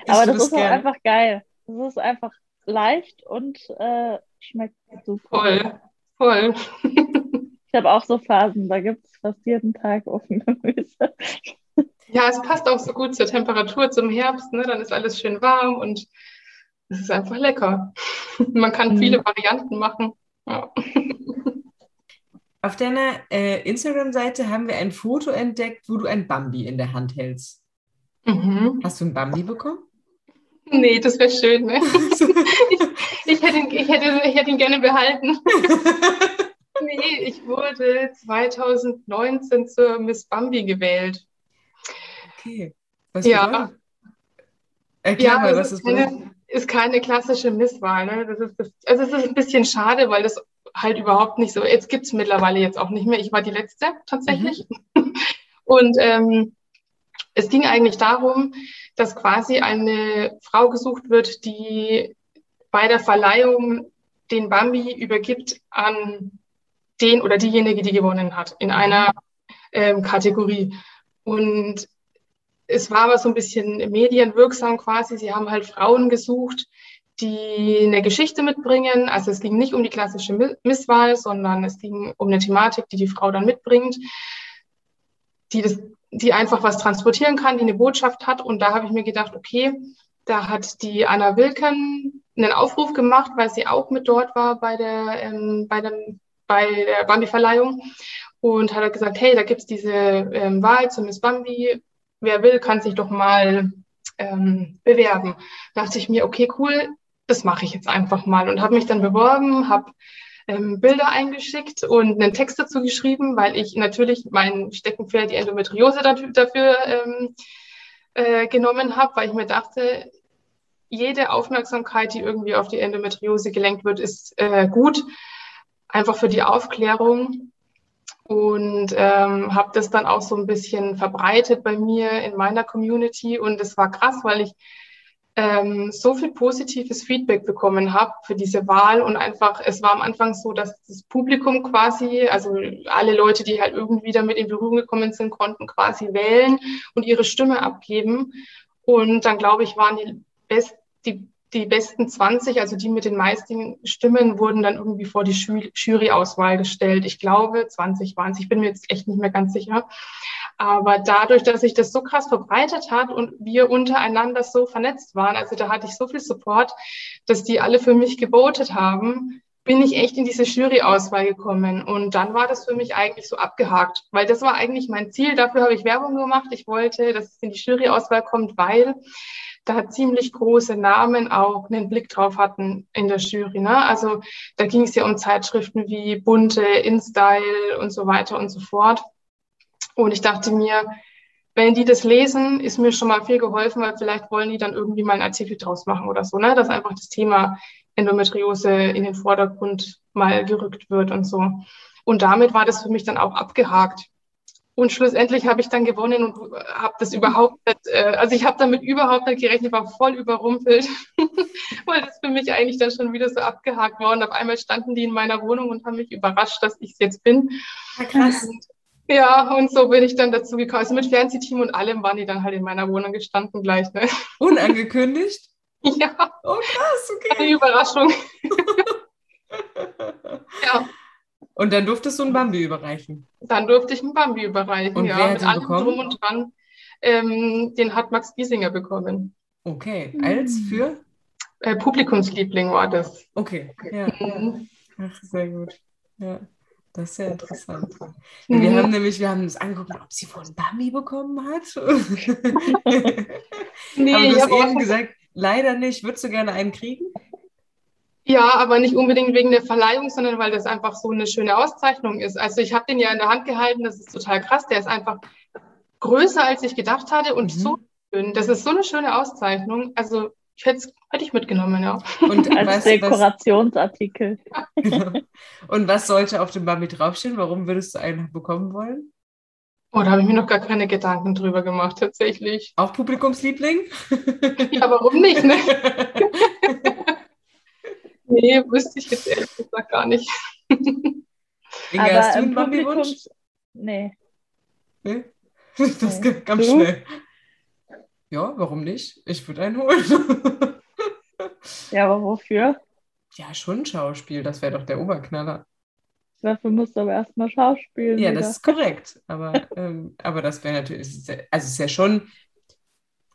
Aber das, ist auch einfach geil. Das ist einfach leicht und äh, schmeckt super. Voll, voll. Ich habe auch so Phasen, da gibt es fast jeden Tag Ofengemüse. Ja, es passt auch so gut zur Temperatur zum Herbst, ne? Dann ist alles schön warm und es ist einfach lecker. [laughs] Man kann mhm. viele Varianten machen. Ja. Auf deiner äh, Instagram-Seite haben wir ein Foto entdeckt, wo du ein Bambi in der Hand hältst. Mhm. Hast du ein Bambi bekommen? Nee, das wäre schön. Ne? [laughs] ich, ich, hätte ihn, ich, hätte, ich hätte ihn gerne behalten. [laughs] nee, ich wurde 2019 zur Miss Bambi gewählt. okay. Was Ja. Erklär Ja, mal, das was das ist keine, ist keine klassische Misswahl. Ne? Das ist das, also es ist ein bisschen schade, weil das halt überhaupt nicht so, jetzt gibt es mittlerweile jetzt auch nicht mehr. Ich war die Letzte tatsächlich. Und ähm, es ging eigentlich darum, dass quasi eine Frau gesucht wird, die bei der Verleihung den Bambi übergibt an den oder diejenige, die gewonnen hat, in einer ähm, Kategorie. Und es war aber so ein bisschen medienwirksam quasi. Sie haben halt Frauen gesucht, die eine Geschichte mitbringen. Also es ging nicht um die klassische Mi- Misswahl, sondern es ging um eine Thematik, die die Frau dann mitbringt, die das, die einfach was transportieren kann, die eine Botschaft hat. Und da habe ich mir gedacht, okay, da hat die Anna Wilken einen Aufruf gemacht, weil sie auch mit dort war bei der, ähm, bei dem, bei der Bambi-Verleihung und hat halt gesagt, hey, da gibt's diese ähm, Wahl zur Miss Bambi. Wer will, kann sich doch mal ähm, bewerben. Da dachte ich mir, okay, cool, das mache ich jetzt einfach mal. Und habe mich dann beworben, habe ähm, Bilder eingeschickt und einen Text dazu geschrieben, weil ich natürlich mein Steckenpferd, die Endometriose dafür, ähm, äh, genommen habe, weil ich mir dachte, jede Aufmerksamkeit, die irgendwie auf die Endometriose gelenkt wird, ist äh, gut, einfach für die Aufklärung und ähm, habe das dann auch so ein bisschen verbreitet bei mir in meiner Community und es war krass, weil ich ähm, so viel positives Feedback bekommen habe für diese Wahl und einfach, es war am Anfang so, dass das Publikum quasi, also alle Leute, die halt irgendwie damit in Berührung gekommen sind, konnten quasi wählen und ihre Stimme abgeben. Und dann, glaube ich, waren die, best, die, die besten 20, also die mit den meisten Stimmen, wurden dann irgendwie vor die Jury- Jury-Auswahl gestellt. Ich glaube, 20 waren es. Ich bin mir jetzt echt nicht mehr ganz sicher. Aber dadurch, dass sich das so krass verbreitet hat und wir untereinander so vernetzt waren, also da hatte ich so viel Support, dass die alle für mich gewotet haben, bin ich echt in diese Jury-Auswahl gekommen. Und dann war das für mich eigentlich so abgehakt, weil das war eigentlich mein Ziel. Dafür habe ich Werbung gemacht. Ich wollte, dass es in die Jury-Auswahl kommt, weil da ziemlich große Namen auch einen Blick drauf hatten in der Jury. Ne? Also da ging es ja um Zeitschriften wie Bunte, InStyle und so weiter und so fort. Und ich dachte mir, wenn die das lesen, ist mir schon mal viel geholfen, weil vielleicht wollen die dann irgendwie mal einen Artikel draus machen oder so, ne? dass einfach das Thema Endometriose in den Vordergrund mal gerückt wird und so. Und damit war das für mich dann auch abgehakt. Und schlussendlich habe ich dann gewonnen und habe das überhaupt nicht, äh, also ich habe damit überhaupt nicht gerechnet, war voll überrumpelt, [laughs] weil das für mich eigentlich dann schon wieder so abgehakt war. Und auf einmal standen die in meiner Wohnung und haben mich überrascht, dass ich es jetzt bin. Ja, krass. Ja, und so bin ich dann dazu gekommen. Also mit Fernsehteam und allem waren die dann halt in meiner Wohnung gestanden gleich. Ne? [laughs] Unangekündigt? Ja, Oh, krass, okay. eine Überraschung. [laughs] Ja, Und dann durftest du ein Bambi überreichen. dann durfte ich einen Bambi überreichen. Und ja, mit allem bekommen? drum und dran. Ähm, den hat Max Giesinger bekommen. Okay, als für? Äh, Publikumsliebling war das. Okay, ja. Mhm. Ach, sehr gut. Ja, das ist sehr interessant. Wir Mhm. haben nämlich, wir haben uns angeguckt, ob sie ein Bambi bekommen hat. [laughs] Nee, Aber du hast eben gesagt, leider nicht. Würdest du gerne einen kriegen? Ja, aber nicht unbedingt wegen der Verleihung, sondern weil das einfach so eine schöne Auszeichnung ist. Also ich habe den ja in der Hand gehalten, das ist total krass. Der ist einfach größer, als ich gedacht hatte und Mhm. so schön. Das ist so eine schöne Auszeichnung. Also ich hätte hätte ich mitgenommen, ja. Und [laughs] Als was, was, Dekorationsartikel. genau. [laughs] Und was sollte auf dem Bambi draufstehen? Warum würdest du einen bekommen wollen? Oh, da habe ich mir noch gar keine Gedanken drüber gemacht, tatsächlich. Auch Publikumsliebling? Ja, warum nicht, ne? [laughs] Nee, wüsste ich jetzt ehrlich gesagt gar nicht. [laughs] Inga, hast du einen? Publikums- Nee. Nee? [laughs] Das Nee. kam ganz Du? schnell. Ja, warum nicht? Ich würde einen holen. [laughs] Ja, aber wofür? ja, schon Schauspiel, das wäre doch der Oberknaller. Dafür musst du aber erstmal schauspielen. Ja, wieder. das ist korrekt. Aber, ähm, aber das wäre natürlich, also es ist ja schon,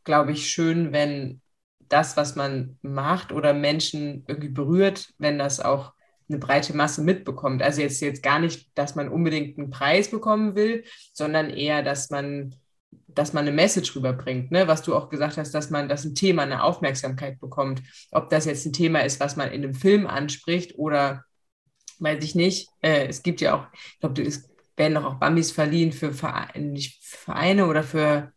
glaube ich, schön, wenn das, was man macht oder Menschen irgendwie berührt, wenn das auch eine breite Masse mitbekommt. Also jetzt, jetzt gar nicht, dass man unbedingt einen Preis bekommen will, sondern eher, dass man, dass man eine Message rüberbringt, ne? Was du auch gesagt hast, dass man, dass ein Thema eine Aufmerksamkeit bekommt. Ob das jetzt ein Thema ist, was man in einem Film anspricht oder weiß ich nicht. Äh, es gibt ja auch, ich glaube, es werden doch auch Bambis verliehen für Vereine, Vereine oder für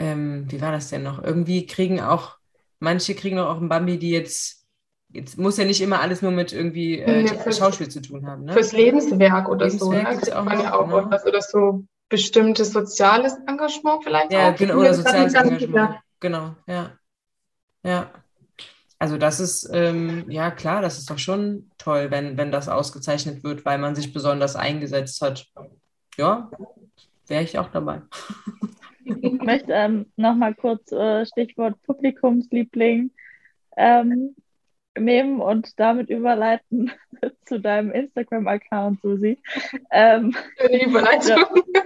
ähm, wie war das denn noch? Irgendwie kriegen auch, manche kriegen auch einen Bambi, die jetzt, jetzt muss ja nicht immer alles nur mit irgendwie äh, ja, Schauspiel zu tun haben. Ne? Fürs Lebenswerk oder Lebenswerk so. Ne? Auch, man ja auch genau. was, oder so bestimmtes soziales Engagement vielleicht. Ja, auch. genau, oder soziales Engagement. Genau, ja. Ja. Also das ist, ähm, ja klar, das ist doch schon toll, wenn, wenn das ausgezeichnet wird, weil man sich besonders eingesetzt hat. Ja, wäre ich auch dabei. [laughs] Ich möchte ähm, nochmal kurz äh, Stichwort Publikumsliebling ähm, nehmen und damit überleiten [laughs] zu deinem Instagram-Account, Susi. Ähm, Überleitung. Du,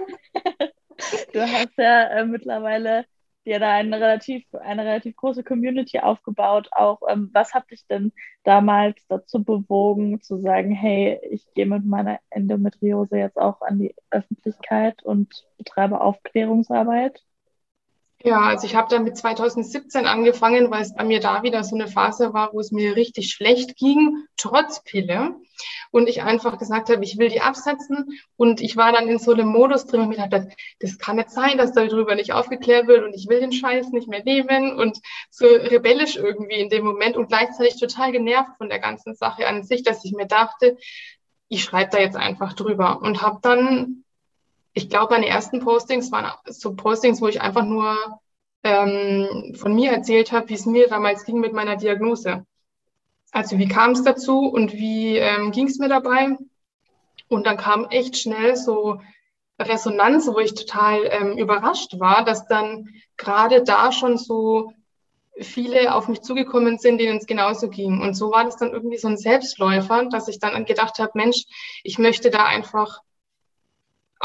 [laughs] du hast ja äh, mittlerweile dir da eine relativ, eine relativ große Community aufgebaut. Auch ähm, was hat dich denn damals dazu bewogen, zu sagen, hey, ich gehe mit meiner Endometriose jetzt auch an die Öffentlichkeit und betreibe Aufklärungsarbeit? Ja, also ich habe damit 2017 angefangen, weil es bei mir da wieder so eine Phase war, wo es mir richtig schlecht ging, trotz Pille. Und ich einfach gesagt habe, ich will die absetzen. Und ich war dann in so einem Modus drin und mir dachte, das kann nicht sein, dass darüber nicht aufgeklärt wird und ich will den Scheiß nicht mehr nehmen und so rebellisch irgendwie in dem Moment und gleichzeitig total genervt von der ganzen Sache an sich, dass ich mir dachte, ich schreibe da jetzt einfach drüber und habe dann ich glaube, meine ersten Postings waren so Postings, wo ich einfach nur ähm, von mir erzählt habe, wie es mir damals ging mit meiner Diagnose. Also wie kam es dazu und wie ähm, ging es mir dabei? Und dann kam echt schnell so Resonanz, wo ich total ähm, überrascht war, dass dann gerade da schon so viele auf mich zugekommen sind, denen es genauso ging. Und so war das dann irgendwie so ein Selbstläufer, dass ich dann gedacht habe, Mensch, ich möchte da einfach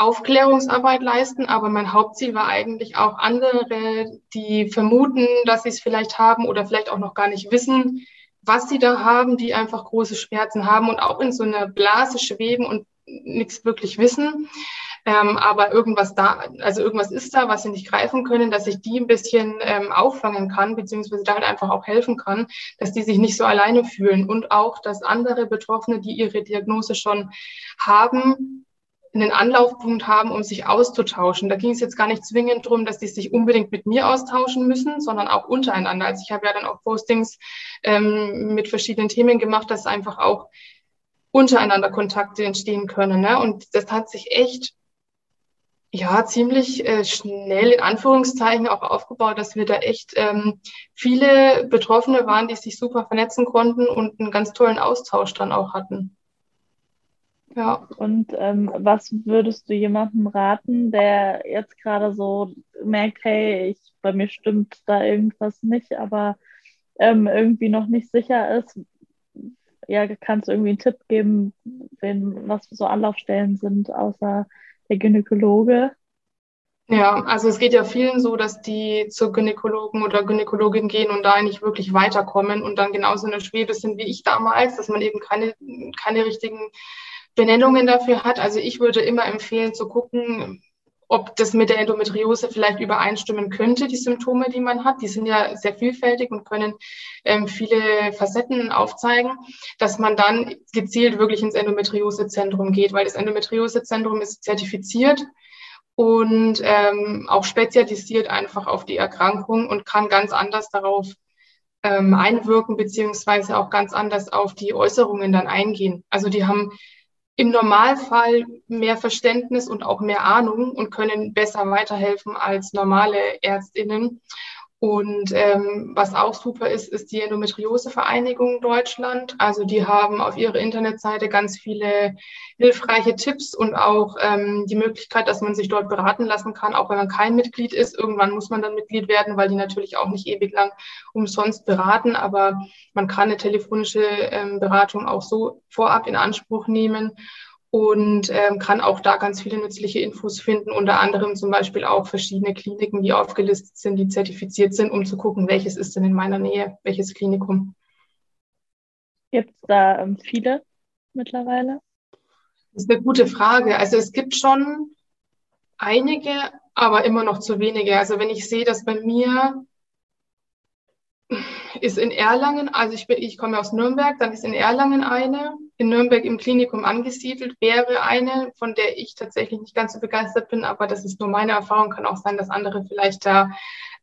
Aufklärungsarbeit leisten, aber mein Hauptziel war eigentlich auch andere, die vermuten, dass sie es vielleicht haben oder vielleicht auch noch gar nicht wissen, was sie da haben, die einfach große Schmerzen haben und auch in so einer Blase schweben und nichts wirklich wissen. Ähm, aber irgendwas da, also irgendwas ist da, was sie nicht greifen können, dass ich die ein bisschen ähm, auffangen kann, beziehungsweise da halt einfach auch helfen kann, dass die sich nicht so alleine fühlen und auch, dass andere Betroffene, die ihre Diagnose schon haben, einen Anlaufpunkt haben, um sich auszutauschen. Da ging es jetzt gar nicht zwingend darum, dass die sich unbedingt mit mir austauschen müssen, sondern auch untereinander. Also ich habe ja dann auch Postings ähm, mit verschiedenen Themen gemacht, dass einfach auch untereinander Kontakte entstehen können. Ne? Und das hat sich echt ja ziemlich äh, schnell in Anführungszeichen auch aufgebaut, dass wir da echt ähm, viele Betroffene waren, die sich super vernetzen konnten und einen ganz tollen Austausch dann auch hatten. Ja. Und ähm, was würdest du jemandem raten, der jetzt gerade so merkt, hey, ich, bei mir stimmt da irgendwas nicht, aber ähm, irgendwie noch nicht sicher ist? Ja, kannst du irgendwie einen Tipp geben, wenn, was so Anlaufstellen sind, außer der Gynäkologe? Ja, also es geht ja vielen so, dass die zur Gynäkologen oder Gynäkologin gehen und da nicht wirklich weiterkommen und dann genauso in der Schwebe sind wie ich damals, dass man eben keine, keine richtigen Benennungen dafür hat. Also ich würde immer empfehlen zu gucken, ob das mit der Endometriose vielleicht übereinstimmen könnte, die Symptome, die man hat. Die sind ja sehr vielfältig und können ähm, viele Facetten aufzeigen, dass man dann gezielt wirklich ins Endometriosezentrum geht, weil das Endometriosezentrum ist zertifiziert und ähm, auch spezialisiert einfach auf die Erkrankung und kann ganz anders darauf ähm, einwirken, beziehungsweise auch ganz anders auf die Äußerungen dann eingehen. Also die haben im Normalfall mehr Verständnis und auch mehr Ahnung und können besser weiterhelfen als normale Ärztinnen. Und ähm, was auch super ist, ist die Endometriosevereinigung Deutschland. Also die haben auf ihrer Internetseite ganz viele hilfreiche Tipps und auch ähm, die Möglichkeit, dass man sich dort beraten lassen kann, auch wenn man kein Mitglied ist. Irgendwann muss man dann Mitglied werden, weil die natürlich auch nicht ewig lang umsonst beraten. Aber man kann eine telefonische ähm, Beratung auch so vorab in Anspruch nehmen und ähm, kann auch da ganz viele nützliche Infos finden, unter anderem zum Beispiel auch verschiedene Kliniken, die aufgelistet sind, die zertifiziert sind, um zu gucken, welches ist denn in meiner Nähe, welches Klinikum. Gibt es da ähm, viele mittlerweile? Das ist eine gute Frage. Also es gibt schon einige, aber immer noch zu wenige. Also wenn ich sehe, dass bei mir ist in Erlangen, also ich, bin, ich komme aus Nürnberg, dann ist in Erlangen eine, in Nürnberg im Klinikum angesiedelt wäre eine, von der ich tatsächlich nicht ganz so begeistert bin, aber das ist nur meine Erfahrung. Kann auch sein, dass andere vielleicht da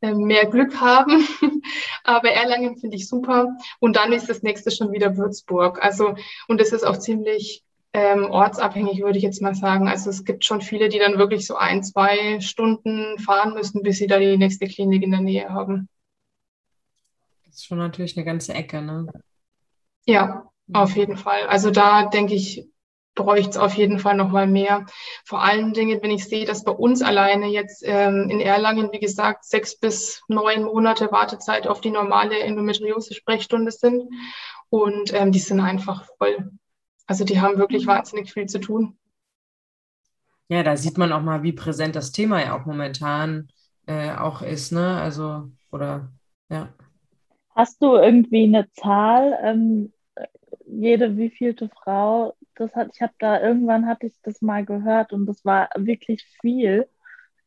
äh, mehr Glück haben. [laughs] aber Erlangen finde ich super. Und dann ist das nächste schon wieder Würzburg. Also, und es ist auch ziemlich ähm, ortsabhängig, würde ich jetzt mal sagen. Also es gibt schon viele, die dann wirklich so ein, zwei Stunden fahren müssen, bis sie da die nächste Klinik in der Nähe haben. Das ist schon natürlich eine ganze Ecke, ne? Ja, auf jeden Fall. Also da denke ich, bräuchte es auf jeden Fall noch mal mehr. Vor allen Dingen, wenn ich sehe, dass bei uns alleine jetzt ähm, in Erlangen, wie gesagt, sechs bis neun Monate Wartezeit auf die normale Endometriose-Sprechstunde sind. Und ähm, die sind einfach voll. Also die haben wirklich wahnsinnig viel zu tun. Ja, da sieht man auch mal, wie präsent das Thema ja auch momentan äh, auch ist, ne? Also, oder ja. Hast du irgendwie eine Zahl, ähm, jede wievielte Frau das hat? Ich habe da irgendwann hatte ich das mal gehört und das war wirklich viel.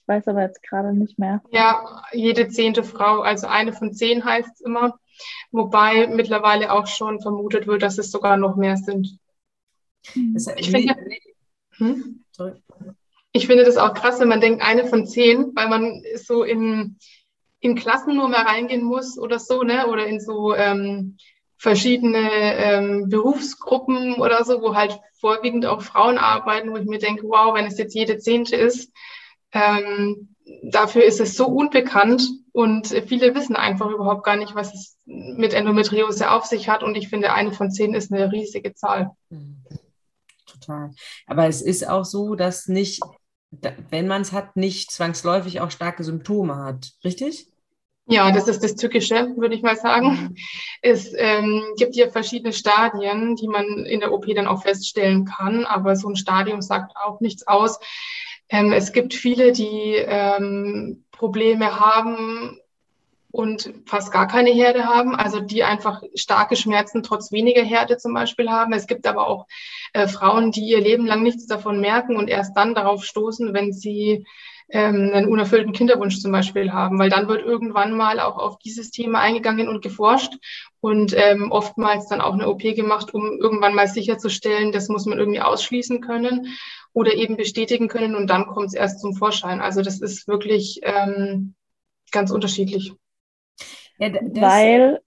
Ich weiß aber jetzt gerade nicht mehr. Ja, jede zehnte Frau, also eine von zehn heißt es immer, wobei mittlerweile auch schon vermutet wird, dass es sogar noch mehr sind. Mhm. Ich finde, hm? ich finde das auch krass, wenn man denkt, eine von zehn, weil man so in, in Klassen nur mal reingehen muss oder so, ne? Oder in so ähm, verschiedene ähm, Berufsgruppen oder so, wo halt vorwiegend auch Frauen arbeiten, wo ich mir denke, wow, wenn es jetzt jede Zehnte ist, ähm, dafür ist es so unbekannt und viele wissen einfach überhaupt gar nicht, was es mit Endometriose auf sich hat. Und ich finde, eine von zehn ist eine riesige Zahl. Total. Aber es ist auch so, dass nicht, wenn man es hat, nicht zwangsläufig auch starke Symptome hat. Richtig? Ja, das ist das Tückische, würde ich mal sagen. Mhm. Es ähm, gibt ja verschiedene Stadien, die man in der OP dann auch feststellen kann, aber so ein Stadium sagt auch nichts aus. Ähm, es gibt viele, die ähm, Probleme haben, und fast gar keine Herde haben, also die einfach starke Schmerzen trotz weniger Herde zum Beispiel haben. Es gibt aber auch äh, Frauen, die ihr Leben lang nichts davon merken und erst dann darauf stoßen, wenn sie ähm, einen unerfüllten Kinderwunsch zum Beispiel haben, weil dann wird irgendwann mal auch auf dieses Thema eingegangen und geforscht und ähm, oftmals dann auch eine OP gemacht, um irgendwann mal sicherzustellen, das muss man irgendwie ausschließen können oder eben bestätigen können und dann kommt es erst zum Vorschein. Also das ist wirklich ähm, ganz unterschiedlich. Ja, weil,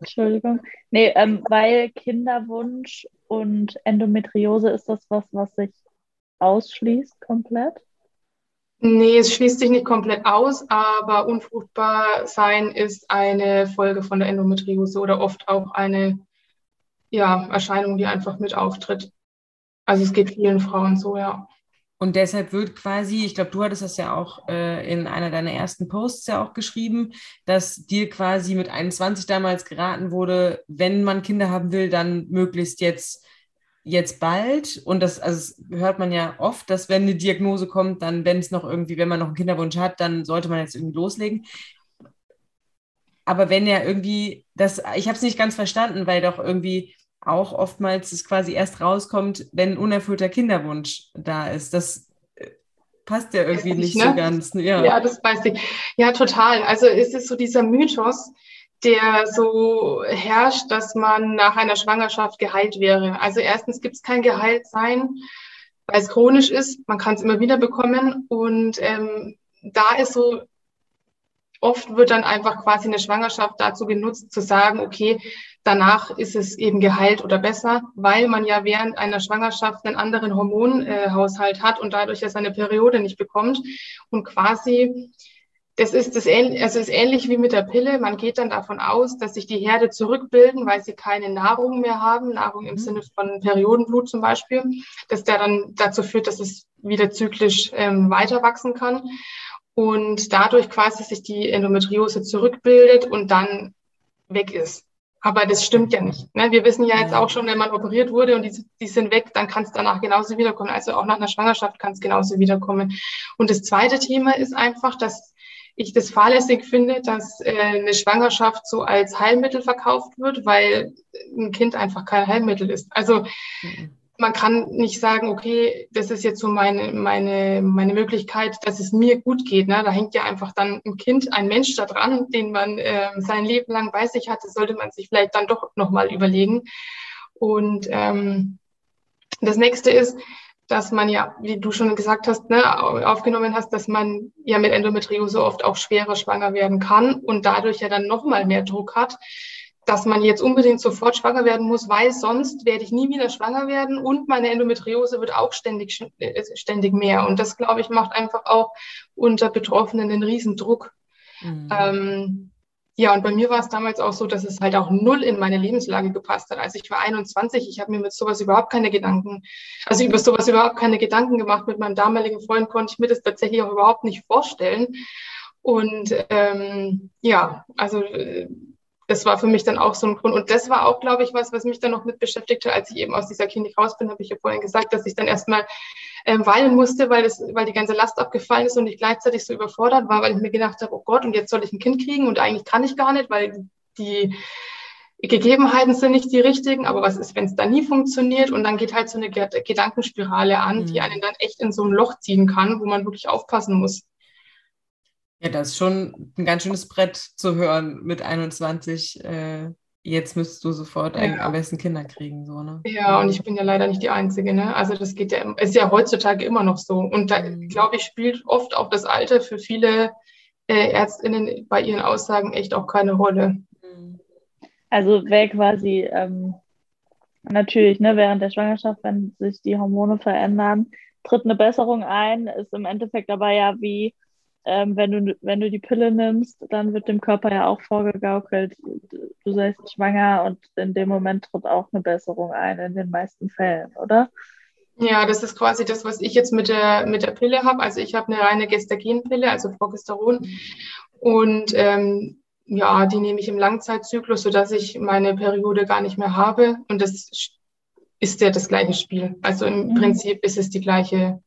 Entschuldigung, nee, ähm, weil Kinderwunsch und Endometriose ist das was, was sich ausschließt komplett? Nee, es schließt sich nicht komplett aus, aber unfruchtbar sein ist eine Folge von der Endometriose oder oft auch eine ja, Erscheinung, die einfach mit auftritt. Also es geht vielen Frauen so, ja. Und deshalb wird quasi, ich glaube, du hattest das ja auch äh, in einer deiner ersten Posts ja auch geschrieben, dass dir quasi mit 21 damals geraten wurde, wenn man Kinder haben will, dann möglichst jetzt jetzt bald. Und das, also das hört man ja oft, dass wenn eine Diagnose kommt, dann, wenn es noch irgendwie, wenn man noch einen Kinderwunsch hat, dann sollte man jetzt irgendwie loslegen. Aber wenn ja irgendwie, das, ich habe es nicht ganz verstanden, weil doch irgendwie auch oftmals es quasi erst rauskommt, wenn ein unerfüllter Kinderwunsch da ist. Das äh, passt ja irgendwie ich, nicht ne? so ganz. Ja. ja, das weiß ich. Ja, total. Also es ist so dieser Mythos, der so herrscht, dass man nach einer Schwangerschaft geheilt wäre. Also erstens gibt es kein Geheiltsein, weil es chronisch ist. Man kann es immer wieder bekommen. Und ähm, da ist so oft wird dann einfach quasi eine Schwangerschaft dazu genutzt, zu sagen, okay, danach ist es eben geheilt oder besser, weil man ja während einer Schwangerschaft einen anderen Hormonhaushalt hat und dadurch ja seine Periode nicht bekommt. Und quasi, das ist, das, also ist ähnlich wie mit der Pille. Man geht dann davon aus, dass sich die Herde zurückbilden, weil sie keine Nahrung mehr haben, Nahrung im mhm. Sinne von Periodenblut zum Beispiel, dass der dann dazu führt, dass es wieder zyklisch ähm, weiter wachsen kann und dadurch quasi sich die Endometriose zurückbildet und dann weg ist. Aber das stimmt ja nicht. Ne? Wir wissen ja jetzt auch schon, wenn man operiert wurde und die, die sind weg, dann kann es danach genauso wiederkommen. Also auch nach einer Schwangerschaft kann es genauso wiederkommen. Und das zweite Thema ist einfach, dass ich das fahrlässig finde, dass äh, eine Schwangerschaft so als Heilmittel verkauft wird, weil ein Kind einfach kein Heilmittel ist. Also mhm man kann nicht sagen, okay, das ist jetzt so meine, meine, meine Möglichkeit, dass es mir gut geht. Ne? Da hängt ja einfach dann ein Kind, ein Mensch da dran, den man äh, sein Leben lang bei sich hatte, sollte man sich vielleicht dann doch nochmal überlegen. Und ähm, das nächste ist, dass man ja, wie du schon gesagt hast, ne, aufgenommen hast, dass man ja mit Endometriose oft auch schwerer schwanger werden kann und dadurch ja dann nochmal mehr Druck hat, dass man jetzt unbedingt sofort schwanger werden muss, weil sonst werde ich nie wieder schwanger werden und meine Endometriose wird auch ständig, äh, ständig mehr. Und das, glaube ich, macht einfach auch unter Betroffenen einen Riesendruck. Mhm. Ähm, ja, und bei mir war es damals auch so, dass es halt auch null in meine Lebenslage gepasst hat. Also ich war 21, ich habe mir mit sowas überhaupt keine Gedanken, also über sowas überhaupt keine Gedanken gemacht. Mit meinem damaligen Freund konnte ich mir das tatsächlich auch überhaupt nicht vorstellen. Und ähm, ja, also äh, das war für mich dann auch so ein Grund. Und das war auch, glaube ich, was, was mich dann noch mit beschäftigte, als ich eben aus dieser Klinik raus bin, habe ich ja vorhin gesagt, dass ich dann erstmal ähm, weinen musste, weil, das, weil die ganze Last abgefallen ist und ich gleichzeitig so überfordert war, weil ich mir gedacht habe, oh Gott, und jetzt soll ich ein Kind kriegen und eigentlich kann ich gar nicht, weil die Gegebenheiten sind nicht die richtigen, aber was ist, wenn es da nie funktioniert? Und dann geht halt so eine Gedankenspirale an, mhm. die einen dann echt in so ein Loch ziehen kann, wo man wirklich aufpassen muss. Ja, das ist schon ein ganz schönes Brett zu hören mit 21. Äh, jetzt müsstest du sofort ja. am besten Kinder kriegen, so, ne? Ja, und ich bin ja leider nicht die Einzige, ne? Also das geht ja, ist ja heutzutage immer noch so. Und da, mhm. glaube ich, spielt oft auch das Alter für viele äh, ÄrztInnen bei ihren Aussagen echt auch keine Rolle. Mhm. Also wäre quasi ähm, natürlich, ne, während der Schwangerschaft, wenn sich die Hormone verändern, tritt eine Besserung ein, ist im Endeffekt aber ja wie ähm, wenn, du, wenn du die Pille nimmst, dann wird dem Körper ja auch vorgegaukelt, du seist schwanger und in dem Moment tritt auch eine Besserung ein, in den meisten Fällen, oder? Ja, das ist quasi das, was ich jetzt mit der, mit der Pille habe. Also ich habe eine reine Gestagenpille, also Progesteron. Und ähm, ja, die nehme ich im Langzeitzyklus, sodass ich meine Periode gar nicht mehr habe. Und das ist ja das gleiche Spiel. Also im mhm. Prinzip ist es die gleiche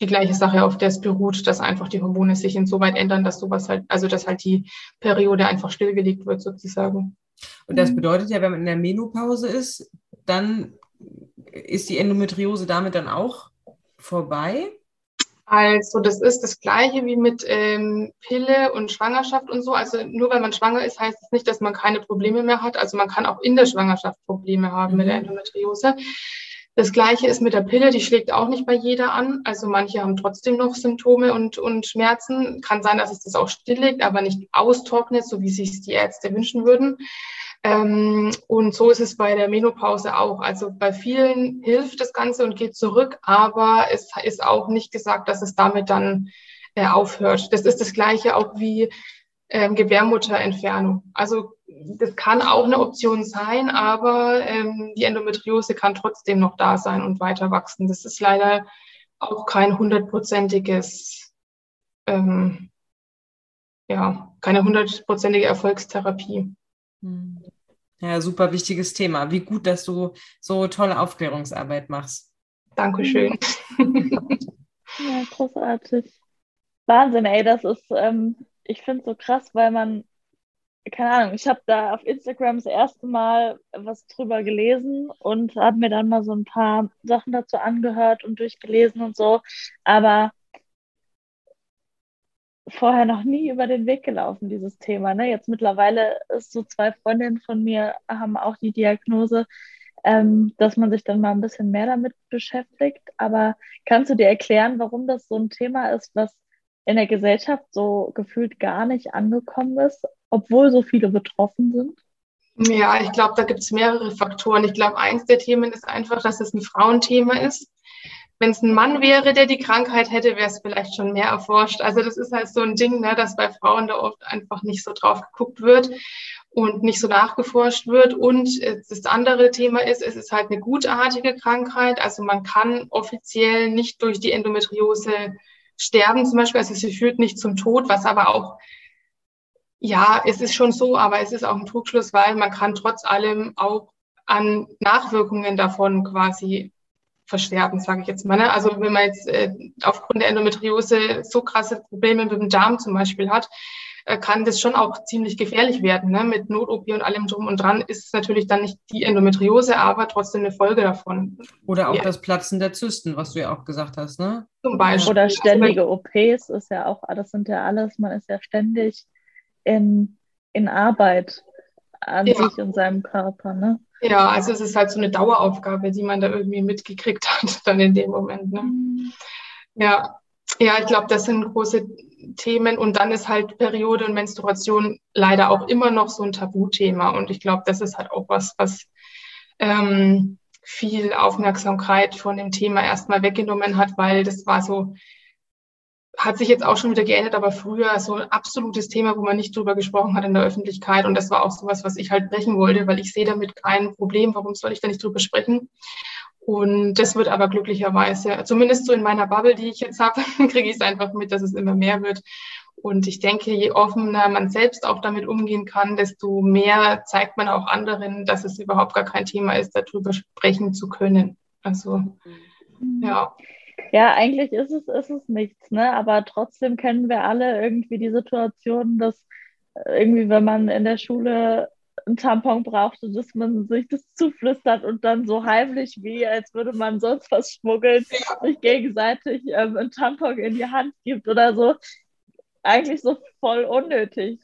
die gleiche Sache, auf der es beruht, dass einfach die Hormone sich insoweit ändern, dass sowas halt, also dass halt die Periode einfach stillgelegt wird sozusagen. Und das mhm. bedeutet ja, wenn man in der Menopause ist, dann ist die Endometriose damit dann auch vorbei? Also das ist das gleiche wie mit ähm, Pille und Schwangerschaft und so. Also nur weil man schwanger ist, heißt es das nicht, dass man keine Probleme mehr hat. Also man kann auch in der Schwangerschaft Probleme haben mhm. mit der mhm. Endometriose. Das Gleiche ist mit der Pille, die schlägt auch nicht bei jeder an. Also manche haben trotzdem noch Symptome und, und Schmerzen. Kann sein, dass es das auch stilllegt, aber nicht austrocknet, so wie sich die Ärzte wünschen würden. Ähm, und so ist es bei der Menopause auch. Also bei vielen hilft das Ganze und geht zurück, aber es ist auch nicht gesagt, dass es damit dann äh, aufhört. Das ist das Gleiche auch wie ähm, Gebärmutterentfernung. Also das kann auch eine Option sein, aber ähm, die Endometriose kann trotzdem noch da sein und weiter wachsen. Das ist leider auch kein hundertprozentiges, ähm, ja, keine hundertprozentige Erfolgstherapie. Hm. Ja, super wichtiges Thema. Wie gut, dass du so tolle Aufklärungsarbeit machst. Dankeschön. [laughs] ja, großartig. Wahnsinn, ey, das ist, ähm, ich finde es so krass, weil man keine Ahnung, ich habe da auf Instagram das erste Mal was drüber gelesen und habe mir dann mal so ein paar Sachen dazu angehört und durchgelesen und so, aber vorher noch nie über den Weg gelaufen, dieses Thema. Ne? Jetzt mittlerweile ist so zwei Freundinnen von mir haben auch die Diagnose, ähm, dass man sich dann mal ein bisschen mehr damit beschäftigt. Aber kannst du dir erklären, warum das so ein Thema ist, was in der Gesellschaft so gefühlt gar nicht angekommen ist, obwohl so viele betroffen sind? Ja, ich glaube, da gibt es mehrere Faktoren. Ich glaube, eins der Themen ist einfach, dass es ein Frauenthema ist. Wenn es ein Mann wäre, der die Krankheit hätte, wäre es vielleicht schon mehr erforscht. Also das ist halt so ein Ding, ne, dass bei Frauen da oft einfach nicht so drauf geguckt wird und nicht so nachgeforscht wird. Und das andere Thema ist, es ist halt eine gutartige Krankheit. Also man kann offiziell nicht durch die Endometriose sterben zum Beispiel. Also sie führt nicht zum Tod, was aber auch ja, es ist schon so, aber es ist auch ein Trugschluss, weil man kann trotz allem auch an Nachwirkungen davon quasi versterben, sage ich jetzt mal. Ne? Also wenn man jetzt äh, aufgrund der Endometriose so krasse Probleme mit dem Darm zum Beispiel hat, kann das schon auch ziemlich gefährlich werden. Ne? Mit Not-OP und allem drum und dran ist es natürlich dann nicht die Endometriose, aber trotzdem eine Folge davon. Oder auch ja. das Platzen der Zysten, was du ja auch gesagt hast, ne? Zum Beispiel. Oder ständige OPs ist ja auch, das sind ja alles, man ist ja ständig in, in Arbeit. an ja. sich und seinem Körper, ne? Ja, also es ist halt so eine Daueraufgabe, die man da irgendwie mitgekriegt [laughs] hat, dann in dem Moment. Ne? Mhm. Ja, ja, ich glaube, das sind große Themen. Und dann ist halt Periode und Menstruation leider auch immer noch so ein Tabuthema. Und ich glaube, das ist halt auch was, was ähm, viel Aufmerksamkeit von dem Thema erstmal weggenommen hat, weil das war so, hat sich jetzt auch schon wieder geändert, aber früher so ein absolutes Thema, wo man nicht drüber gesprochen hat in der Öffentlichkeit. Und das war auch sowas, was ich halt brechen wollte, weil ich sehe damit kein Problem. Warum soll ich da nicht drüber sprechen? Und das wird aber glücklicherweise, zumindest so in meiner Bubble, die ich jetzt habe, [laughs] kriege ich es einfach mit, dass es immer mehr wird. Und ich denke, je offener man selbst auch damit umgehen kann, desto mehr zeigt man auch anderen, dass es überhaupt gar kein Thema ist, darüber sprechen zu können. Also, ja. Ja, eigentlich ist es, ist es nichts, ne? Aber trotzdem kennen wir alle irgendwie die Situation, dass irgendwie, wenn man in der Schule einen Tampon brauchte, dass man sich das zuflüstert und dann so heimlich wie, als würde man sonst was schmuggeln, sich gegenseitig ähm, einen Tampon in die Hand gibt oder so. Eigentlich so voll unnötig.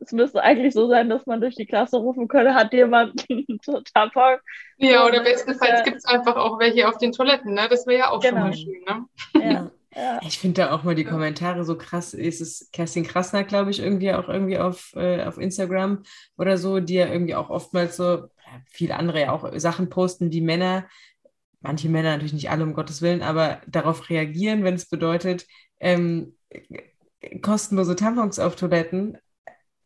Es müsste eigentlich so sein, dass man durch die Klasse rufen könnte, hat jemand [laughs] einen Tampon? Ja, oder bestenfalls gibt es einfach auch welche auf den Toiletten, ne? Das wäre ja auch genau. schon mal schön, ne? Ja. [laughs] Ja. Ich finde da auch mal die Kommentare so krass. Ist es Kerstin Krasner, glaube ich, irgendwie auch irgendwie auf, äh, auf Instagram oder so, die ja irgendwie auch oftmals so, viele andere ja auch Sachen posten, die Männer, manche Männer natürlich nicht alle, um Gottes Willen, aber darauf reagieren, wenn es bedeutet, ähm, kostenlose Tampons auf Toiletten,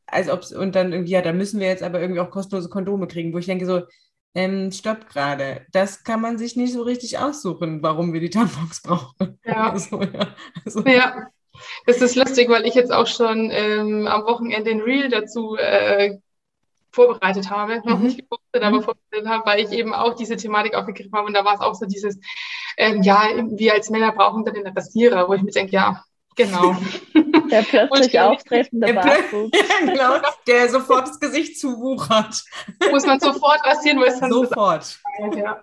als ob und dann irgendwie, ja, da müssen wir jetzt aber irgendwie auch kostenlose Kondome kriegen, wo ich denke so, ähm, stopp gerade. Das kann man sich nicht so richtig aussuchen, warum wir die Tampons [laughs] brauchen. Ja. Also, ja. Also. ja. Das ist lustig, weil ich jetzt auch schon ähm, am Wochenende ein Reel dazu äh, vorbereitet habe, mhm. noch nicht gepostet, aber mhm. vorbereitet habe, weil ich eben auch diese Thematik aufgegriffen habe und da war es auch so dieses, ähm, ja, wir als Männer brauchen dann den Rasierer, wo ich mir denke, ja, genau. [laughs] Der plötzlich auftretende Bartwuchs. [laughs] genau, der sofort das Gesicht zuwuchert. Muss man sofort rasieren, weil es dann Sofort. Ja.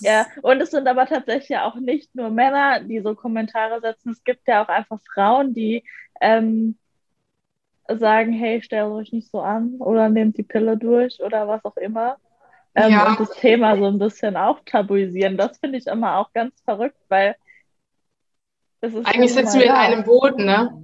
Ja, und es sind aber tatsächlich auch nicht nur Männer, die so Kommentare setzen. Es gibt ja auch einfach Frauen, die ähm, sagen, hey, stellt euch nicht so an oder nehmt die Pille durch oder was auch immer. Ähm, ja. Und das Thema so ein bisschen auch tabuisieren. Das finde ich immer auch ganz verrückt, weil eigentlich sitzen wir in einem Boot, ne?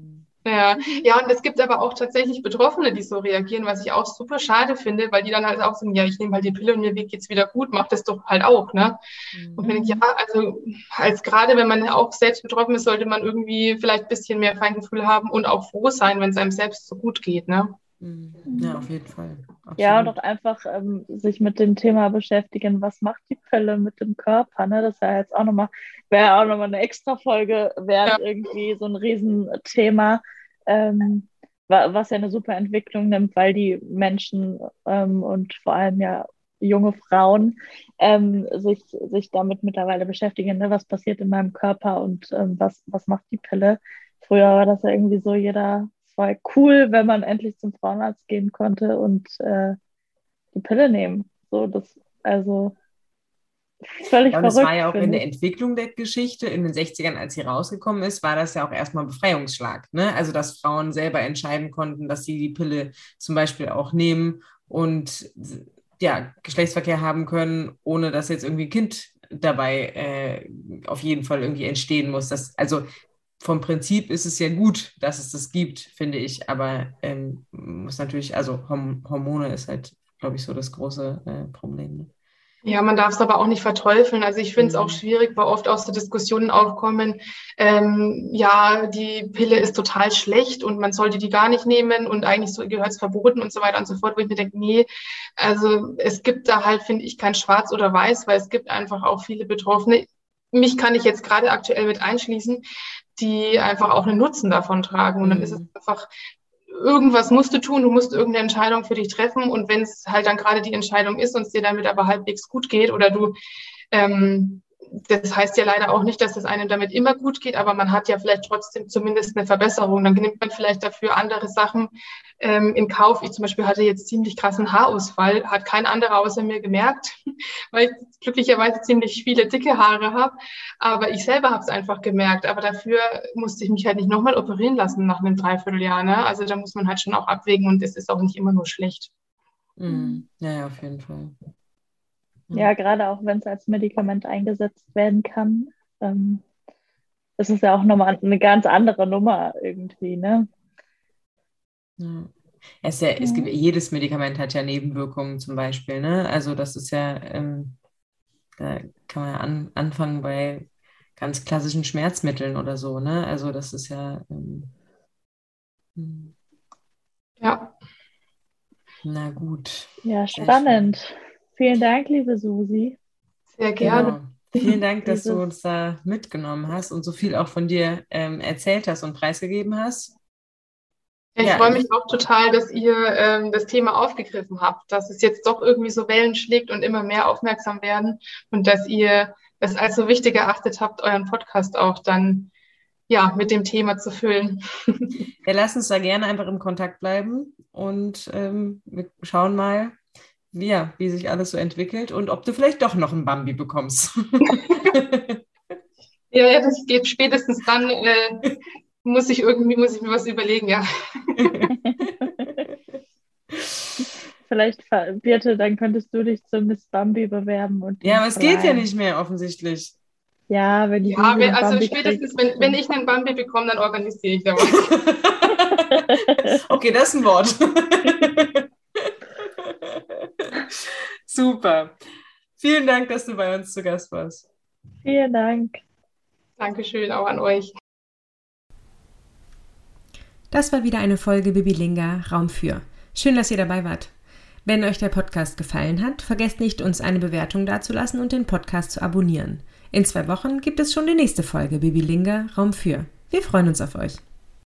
Ja. ja, und es gibt aber auch tatsächlich Betroffene, die so reagieren, was ich auch super schade finde, weil die dann halt auch sagen, ja, ich nehme halt die Pille und mir geht's wieder gut, mach das doch halt auch, ne? Mhm. Und wenn ich, ja, also als gerade wenn man auch selbst betroffen ist, sollte man irgendwie vielleicht ein bisschen mehr Feingefühl haben und auch froh sein, wenn es einem selbst so gut geht, ne? Mhm. Ja, auf jeden Fall. Absolut. Ja, und auch einfach ähm, sich mit dem Thema beschäftigen, was macht die Pille mit dem Körper, ne? Das wäre jetzt auch nochmal, wäre auch nochmal eine extra Folge wert, ja. irgendwie so ein Riesenthema, ähm, was ja eine super Entwicklung nimmt, weil die Menschen ähm, und vor allem ja junge Frauen ähm, sich, sich damit mittlerweile beschäftigen, ne? was passiert in meinem Körper und ähm, was, was macht die Pille. Früher war das ja irgendwie so, jeder war cool, wenn man endlich zum Frauenarzt gehen konnte und äh, die Pille nehmen. So, das, also völlig ja, verrückt. Das war ja auch in der Entwicklung der Geschichte, in den 60ern, als sie rausgekommen ist, war das ja auch erstmal ein Befreiungsschlag. Ne? Also, dass Frauen selber entscheiden konnten, dass sie die Pille zum Beispiel auch nehmen und ja, Geschlechtsverkehr haben können, ohne dass jetzt irgendwie ein Kind dabei äh, auf jeden Fall irgendwie entstehen muss. Das, also vom Prinzip ist es ja gut, dass es das gibt, finde ich. Aber ähm, muss natürlich, also Hormone ist halt, glaube ich, so das große äh, Problem. Ne? Ja, man darf es aber auch nicht verteufeln. Also ich finde es mhm. auch schwierig, weil oft auch so Diskussionen aufkommen, ähm, ja, die Pille ist total schlecht und man sollte die gar nicht nehmen und eigentlich so, gehört es verboten und so weiter und so fort, wo ich mir denke, nee, also es gibt da halt, finde ich, kein Schwarz oder Weiß, weil es gibt einfach auch viele Betroffene. Mich kann ich jetzt gerade aktuell mit einschließen, die einfach auch einen Nutzen davon tragen. Und dann ist es mhm. einfach, irgendwas musst du tun, du musst irgendeine Entscheidung für dich treffen. Und wenn es halt dann gerade die Entscheidung ist und es dir damit aber halbwegs gut geht oder du ähm, das heißt ja leider auch nicht, dass es einem damit immer gut geht, aber man hat ja vielleicht trotzdem zumindest eine Verbesserung. Dann nimmt man vielleicht dafür andere Sachen ähm, in Kauf. Ich zum Beispiel hatte jetzt ziemlich krassen Haarausfall, hat kein anderer außer mir gemerkt, [laughs] weil ich glücklicherweise ziemlich viele dicke Haare habe. Aber ich selber habe es einfach gemerkt. Aber dafür musste ich mich halt nicht nochmal operieren lassen nach einem Dreivierteljahr. Ne? Also da muss man halt schon auch abwägen und es ist auch nicht immer nur schlecht. Mhm. Ja, ja, auf jeden Fall. Ja, gerade auch wenn es als Medikament eingesetzt werden kann. Ähm, das ist ja auch nochmal eine ganz andere Nummer irgendwie, ne? Ja. Es, ja, es gibt, jedes Medikament hat ja Nebenwirkungen zum Beispiel, ne? Also das ist ja, ähm, da kann man ja an, anfangen bei ganz klassischen Schmerzmitteln oder so, ne? Also das ist ja ähm, hm. ja. Na gut. Ja, spannend. Vielen Dank, liebe Susi. Sehr gerne. Genau. Vielen Dank, [laughs] dass du uns da mitgenommen hast und so viel auch von dir ähm, erzählt hast und preisgegeben hast. Ich ja. freue mich auch total, dass ihr ähm, das Thema aufgegriffen habt, dass es jetzt doch irgendwie so Wellen schlägt und immer mehr aufmerksam werden und dass ihr es als so wichtig erachtet habt, euren Podcast auch dann ja, mit dem Thema zu füllen. [laughs] Ja, lass uns da gerne einfach im Kontakt bleiben und ähm, wir schauen mal, ja, wie sich alles so entwickelt und ob du vielleicht doch noch ein Bambi bekommst. [laughs] ja, ja, das geht spätestens dann, äh, muss ich irgendwie, muss ich mir was überlegen, ja. [laughs] vielleicht, Birte, dann könntest du dich zum Miss Bambi bewerben. Und ja, aber es geht ja nicht mehr offensichtlich. Ja, wenn ich ja, wenn, also Bambi spätestens, wenn, wenn ich einen Bambi bekomme, dann organisiere ich da was. [laughs] okay, das ist ein Wort. [laughs] Super. Vielen Dank, dass du bei uns zu Gast warst. Vielen Dank. Dankeschön auch an euch. Das war wieder eine Folge Bibilinga Raum für. Schön, dass ihr dabei wart. Wenn euch der Podcast gefallen hat, vergesst nicht, uns eine Bewertung dazulassen und den Podcast zu abonnieren. In zwei Wochen gibt es schon die nächste Folge Bibilinga Raum für. Wir freuen uns auf euch.